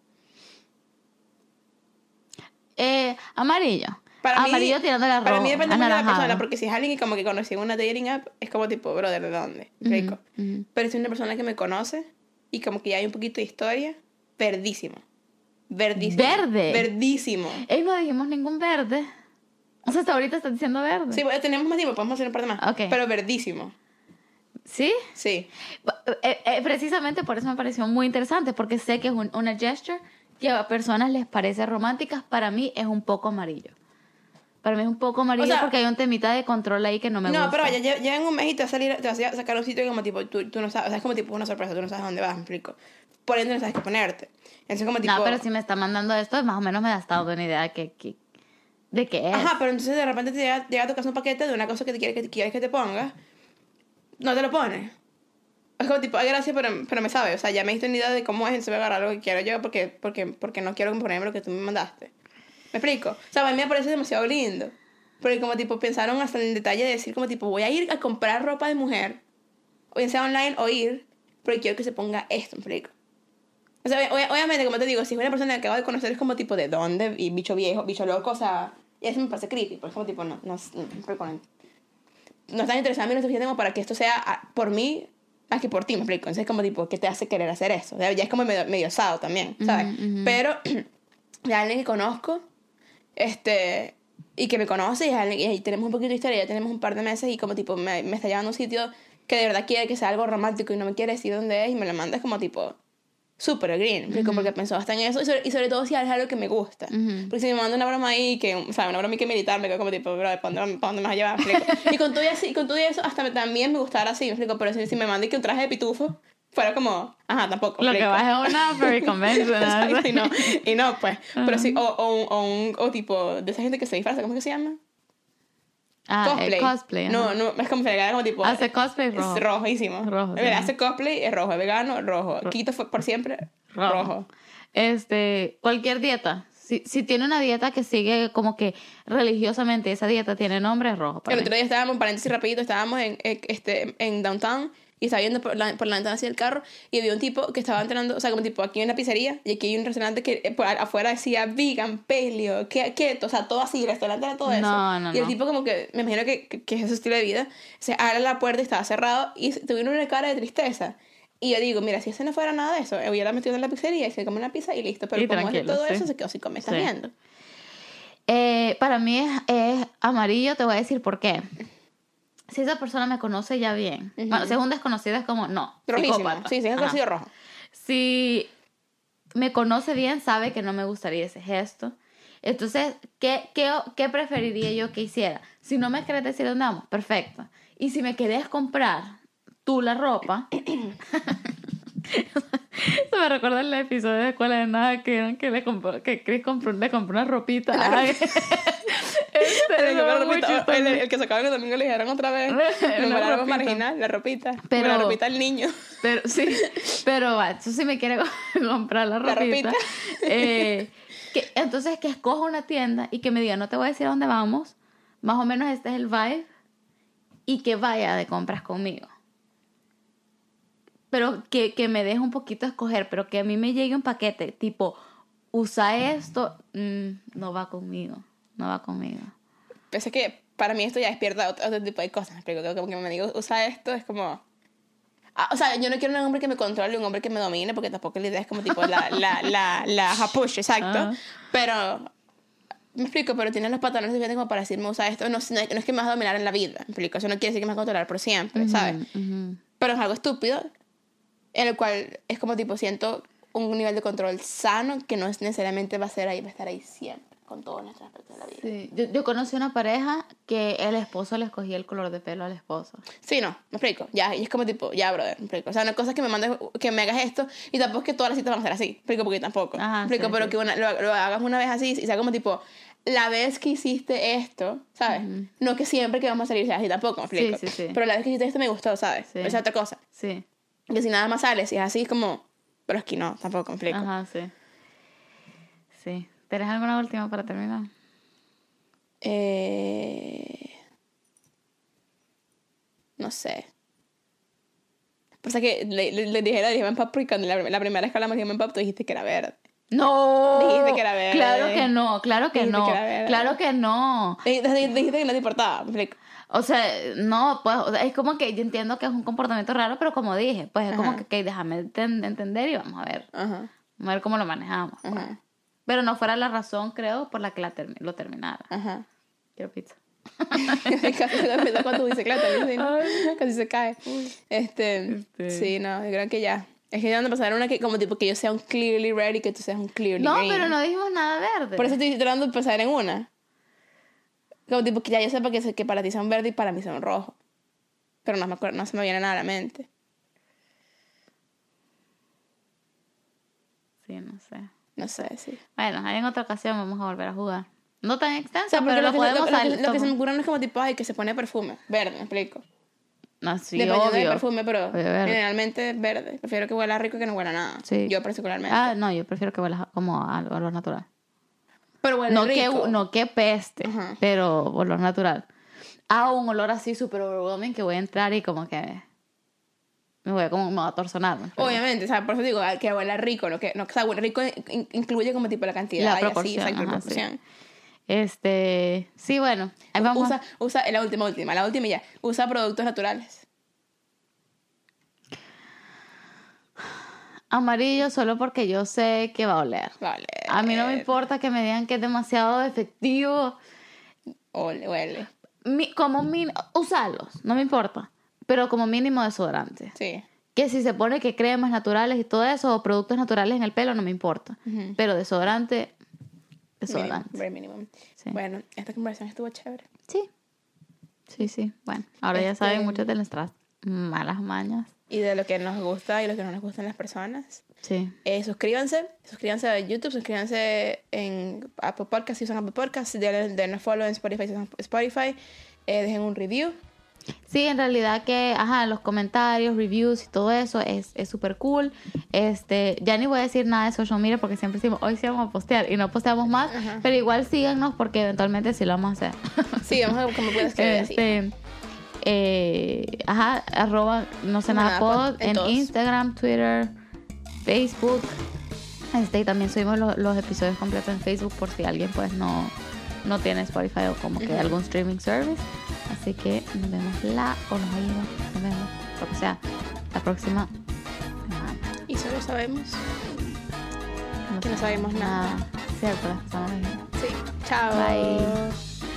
Eh, amarillo. Para amarillo mí, tirándole a rojo. Para mí depende mucho de la persona, porque si es alguien que como que conocí en una dating app, es como tipo, brother, ¿de dónde? Rico. ujú. Pero si es una persona que me conoce y como que ya hay un poquito de historia, verdísimo. Verdísimo. ¿Verde? Verdísimo. Ey, no dijimos ningún verde. O sea, hasta ahorita estás diciendo verde. Sí, tenemos más tiempo, podemos hacer un par de más. Ok. Pero verdísimo. ¿Sí? Sí. Eh, eh, precisamente por eso me pareció muy interesante, porque sé que es un- una gesture que a personas les parece romántica. Para mí es un poco amarillo. Para mí es un poco amarillo O sea- porque hay un temita de control ahí que no me no, gusta. pero vaya, lle- llevan un mes y te va a salir, te vas a sacar un sitio como tipo, tú, tú no sabes, o sea, es como tipo una sorpresa, tú no sabes a dónde vas, me explico. Por ende no sabes qué ponerte. Entonces como tipo... No, pero si me está mandando esto, más o menos me has dado una idea de, que, que- de qué es. Ajá, pero entonces de repente te llega, llega a tu casa un paquete de una cosa que te quiere que, quieres que te pongas, no te lo pones. Es como tipo, ay, gracias, pero, pero me sabe. O sea, ya me diste una idea de cómo es, entonces voy a agarrar lo que quiero yo porque, porque, porque no quiero ponerme lo que tú me mandaste. ¿Me explico? O sea, a mí me parece demasiado lindo. Porque como tipo pensaron hasta en el detalle de decir como tipo, voy a ir a comprar ropa de mujer, o bien sea online o ir, porque quiero que se ponga esto, ¿me explico? O sea, ob- obviamente, como te digo, si es una persona que acabo de conocer, es como tipo de dónde, y bicho viejo, bicho loco, o sea, y eso me parece creepy, es como tipo, no, no, no, no, no están interesados en mí lo suficiente como para que esto sea por mí más que por ti, me explico. Entonces es como tipo, ¿qué te hace querer hacer eso? O sea, ya es como medio, medio osado también, ¿sabes? Pero [CLEARS THROAT] de alguien que conozco, este, y que me conoce, y, es alguien- y ahí tenemos un poquito de historia, ya tenemos un par de meses, y como tipo, me, me está llevando a un sitio que de verdad quiere que sea algo romántico y no me quiere decir dónde es, y me lo manda es como tipo, súper green, ¿me explico? porque pensó hasta en eso, y sobre, y sobre todo si es algo que me gusta. Porque si me manda una broma ahí, que, o sea, una broma que militar, me quedo como tipo, bro, ¿para dónde, para dónde me vas a llevar? Y con todo y, así, con todo y eso, hasta me- también me gustara así, me explico, pero si, si me manda que un traje de pitufo, fuera como, ajá, tampoco. Lo que explico. va es una [LAUGHS] very conventional. Exacto, y no, y no, pues. Pero sí, o, o, o, un, o tipo, de esa gente que se disfraza, ¿cómo es que se llama? Ah, cosplay. el cosplay. No, no, es como se le como tipo. Hace cosplay rojo. Es rojísimo. Rojo, Mira, hace cosplay, es rojo. Es vegano, rojo. Quito fue por siempre, Rojo. rojo. Este, cualquier dieta. Si, si tiene una dieta que sigue como que religiosamente, esa dieta tiene nombre rojo. para El mí. otro día estábamos, paréntesis rapidito, estábamos en, eh, este, en downtown y estaba viendo por la, por la ventana hacia el carro y había un tipo que estaba entrando, o sea, como tipo aquí hay una pizzería y aquí hay un restaurante que eh, por afuera decía vegan, paleo, ke- keto, o sea, todo así, el restaurante era todo eso. No, no, y el no. tipo como que, me imagino que, que, que es ese estilo de vida, se abre la puerta y estaba cerrado y tuvieron una cara de tristeza. Y yo digo, mira, si ese no fuera nada de eso, hubiera metido en la pizzería y se come una pizza y listo. Pero Y como es todo sí. eso, se quedó así como, ¿estás Sí. viendo? Eh, para mí es, es amarillo, te voy a decir por qué. Si esa persona me conoce ya bien. Bueno, si es un desconocido es como, no. Rojísimo. Sí, sí, es cocido rojo. Si me conoce bien, sabe que no me gustaría ese gesto. Entonces, ¿qué, qué, qué preferiría yo que hiciera? Si no me querés decir dónde vamos, perfecto. Y si me querés comprar tú la ropa, se [CLEARS THROAT] [LAUGHS] me recuerda el episodio de Escuela de Nada que, que, le compró, que Chris compró, le compró una ropita. [LAUGHS] Este, El, eso que fue muy ropita- el- el que sacaban el domingo le dijeron otra vez. [LAUGHS] Nombraron ropita. marginal, la ropita. Pero- la ropita al niño. Pero [LAUGHS] sí, pero va, tú sí me quiere [LAUGHS] comprar la La ropita. ropita. Eh, que, entonces que escoja una tienda y que me diga, no te voy a decir a dónde vamos, más o menos este es el vibe, y que vaya de compras conmigo. pero que, que me deje un poquito escoger, pero que a mí me llegue un paquete tipo, usa esto, mm, no va conmigo, no va conmigo. Pensé que para mí esto ya despierta otro, tipo de cosas, me explico, como que me digo, usa esto, es como... Ah, o sea, yo no quiero un hombre que me controle, un hombre que me domine, porque tampoco la idea es como tipo la, la, la, la hapush, exacto. Pero me explico, pero tiene los patrones suficientes como para decirme usa esto. No, no, es que me vas a dominar en la vida, me explico. Eso no quiere decir que me vas a controlar por siempre, ¿sabes? Pero es algo estúpido, en el cual es como tipo siento un nivel de control sano que no es necesariamente va a ser ahí, va a estar ahí siempre con todos nuestros aspectos de la vida. Sí. Yo, yo, conocí una pareja que el esposo le escogía el color de pelo al esposo. Sí, no, me explico. Ya, y es como tipo, ya, brother, me explico. O sea, una cosa es que me mandes, que me hagas esto y tampoco es que todas las citas van a ser así. Me explico, porque tampoco. Ajá, me explico, pero que una, lo, lo, hagas una vez así y sea como tipo, la vez que hiciste esto, ¿sabes? No que siempre que vamos a salir sea así tampoco, me explico. Sí, sí, sí. Pero la vez que hiciste esto me gustó, ¿sabes? Esa es otra cosa. Sí. Que si nada más sales y es así, es como, pero es que no, tampoco me explico. Ajá, sí. Sí. ¿Tienes alguna última para terminar? Eh, no sé. Por que le, le, dije la dije Pop y cuando la, la, primera vez que hablamos de Pop tú dijiste que era verde. No. Dijiste que era verde. Claro que no, claro que no. claro que no. Dijiste que no te importaba. O sea, no, pues, es como que yo entiendo que es un comportamiento raro, pero como dije, pues es como que, déjame entender y vamos a ver. Vamos a ver cómo lo manejamos. Pues. Pero no fuera la razón, creo, por la que la lo terminara. Ajá. Quiero pizza. [LAUGHS] casi se da con tu bicicleta, casi se cae. Este, este, sí, no, yo creo que ya. Es que ya no pasar una que como tipo que yo sea un clearly red y que tú seas un clearly No, green. pero no dijimos nada verde. Por eso estoy tratando de pasar en una. Como tipo que ya yo sepa que, que para ti son verde y para mí son rojo. Pero no, me acuerdo, no se me viene nada a la mente. Sí, no sé. No sé, sí. Bueno, en otra ocasión vamos a volver a jugar. No tan extensa, pero lo, podemos lo, lo, lo, que se me ocurre no es como tipo, ay, que se pone perfume. Verde, me explico. No, sí, Dependiendo obvio. del perfume, pero generalmente verde. Prefiero que huela rico que no huela nada. Sí. Yo particularmente. Ah, no, yo prefiero que huela como a olor natural. Pero huele no rico. Que, no que peste, pero olor natural. Ah, un olor así súper overwhelming que voy a entrar y como que me voy a como me voy a torsonar. Obviamente, o sea, por eso digo que huela rico, lo que no, o sea, huele rico incluye como tipo la cantidad la proporción, así, proporción. Este, sí, bueno. vamos. Usa, usa, la última, última, la última ya. Usa productos naturales. Amarillo solo porque yo sé que va a oler. Vale. A mí no me importa que me digan que es demasiado efectivo. Ole, huele. como mínimo, usarlos, no me importa. Pero como mínimo desodorante. Sí. Que si se pone que cremas naturales y todo eso, o productos naturales en el pelo, no me importa. Pero desodorante, desodorante. Mínimo, Bueno, esta conversación estuvo chévere. Sí. Sí, sí. Bueno, ahora ya saben este, muchas de nuestras malas mañas. Y de lo que nos gusta y lo que no nos gustan las personas. Sí. Eh, suscríbanse. Suscríbanse a YouTube, suscríbanse en Apple Podcasts si usan Apple Podcasts. Denle follow en Spotify si usan Spotify. Eh, dejen un review. Sí, en realidad que, ajá, los comentarios, reviews y todo eso es súper cool. Este, ya ni voy a decir nada de social media porque siempre decimos, hoy sí vamos a postear y no posteamos más, pero igual síganos porque eventualmente sí lo vamos a hacer. [LAUGHS] Sí, vamos a ver cómo puedes escribir este, eh, ajá, arroba no sé nada, pod en, Instagram, Twitter, Facebook. Este, y también subimos los episodios completos en Facebook por si alguien pues no, no tiene Spotify o como que algún streaming service. Así que nos vemos la o nos oímos, nos vemos, lo que sea, la próxima semana. Y solo sabemos que no sabemos nada. Cierto, estamos Sí, chao. Bye.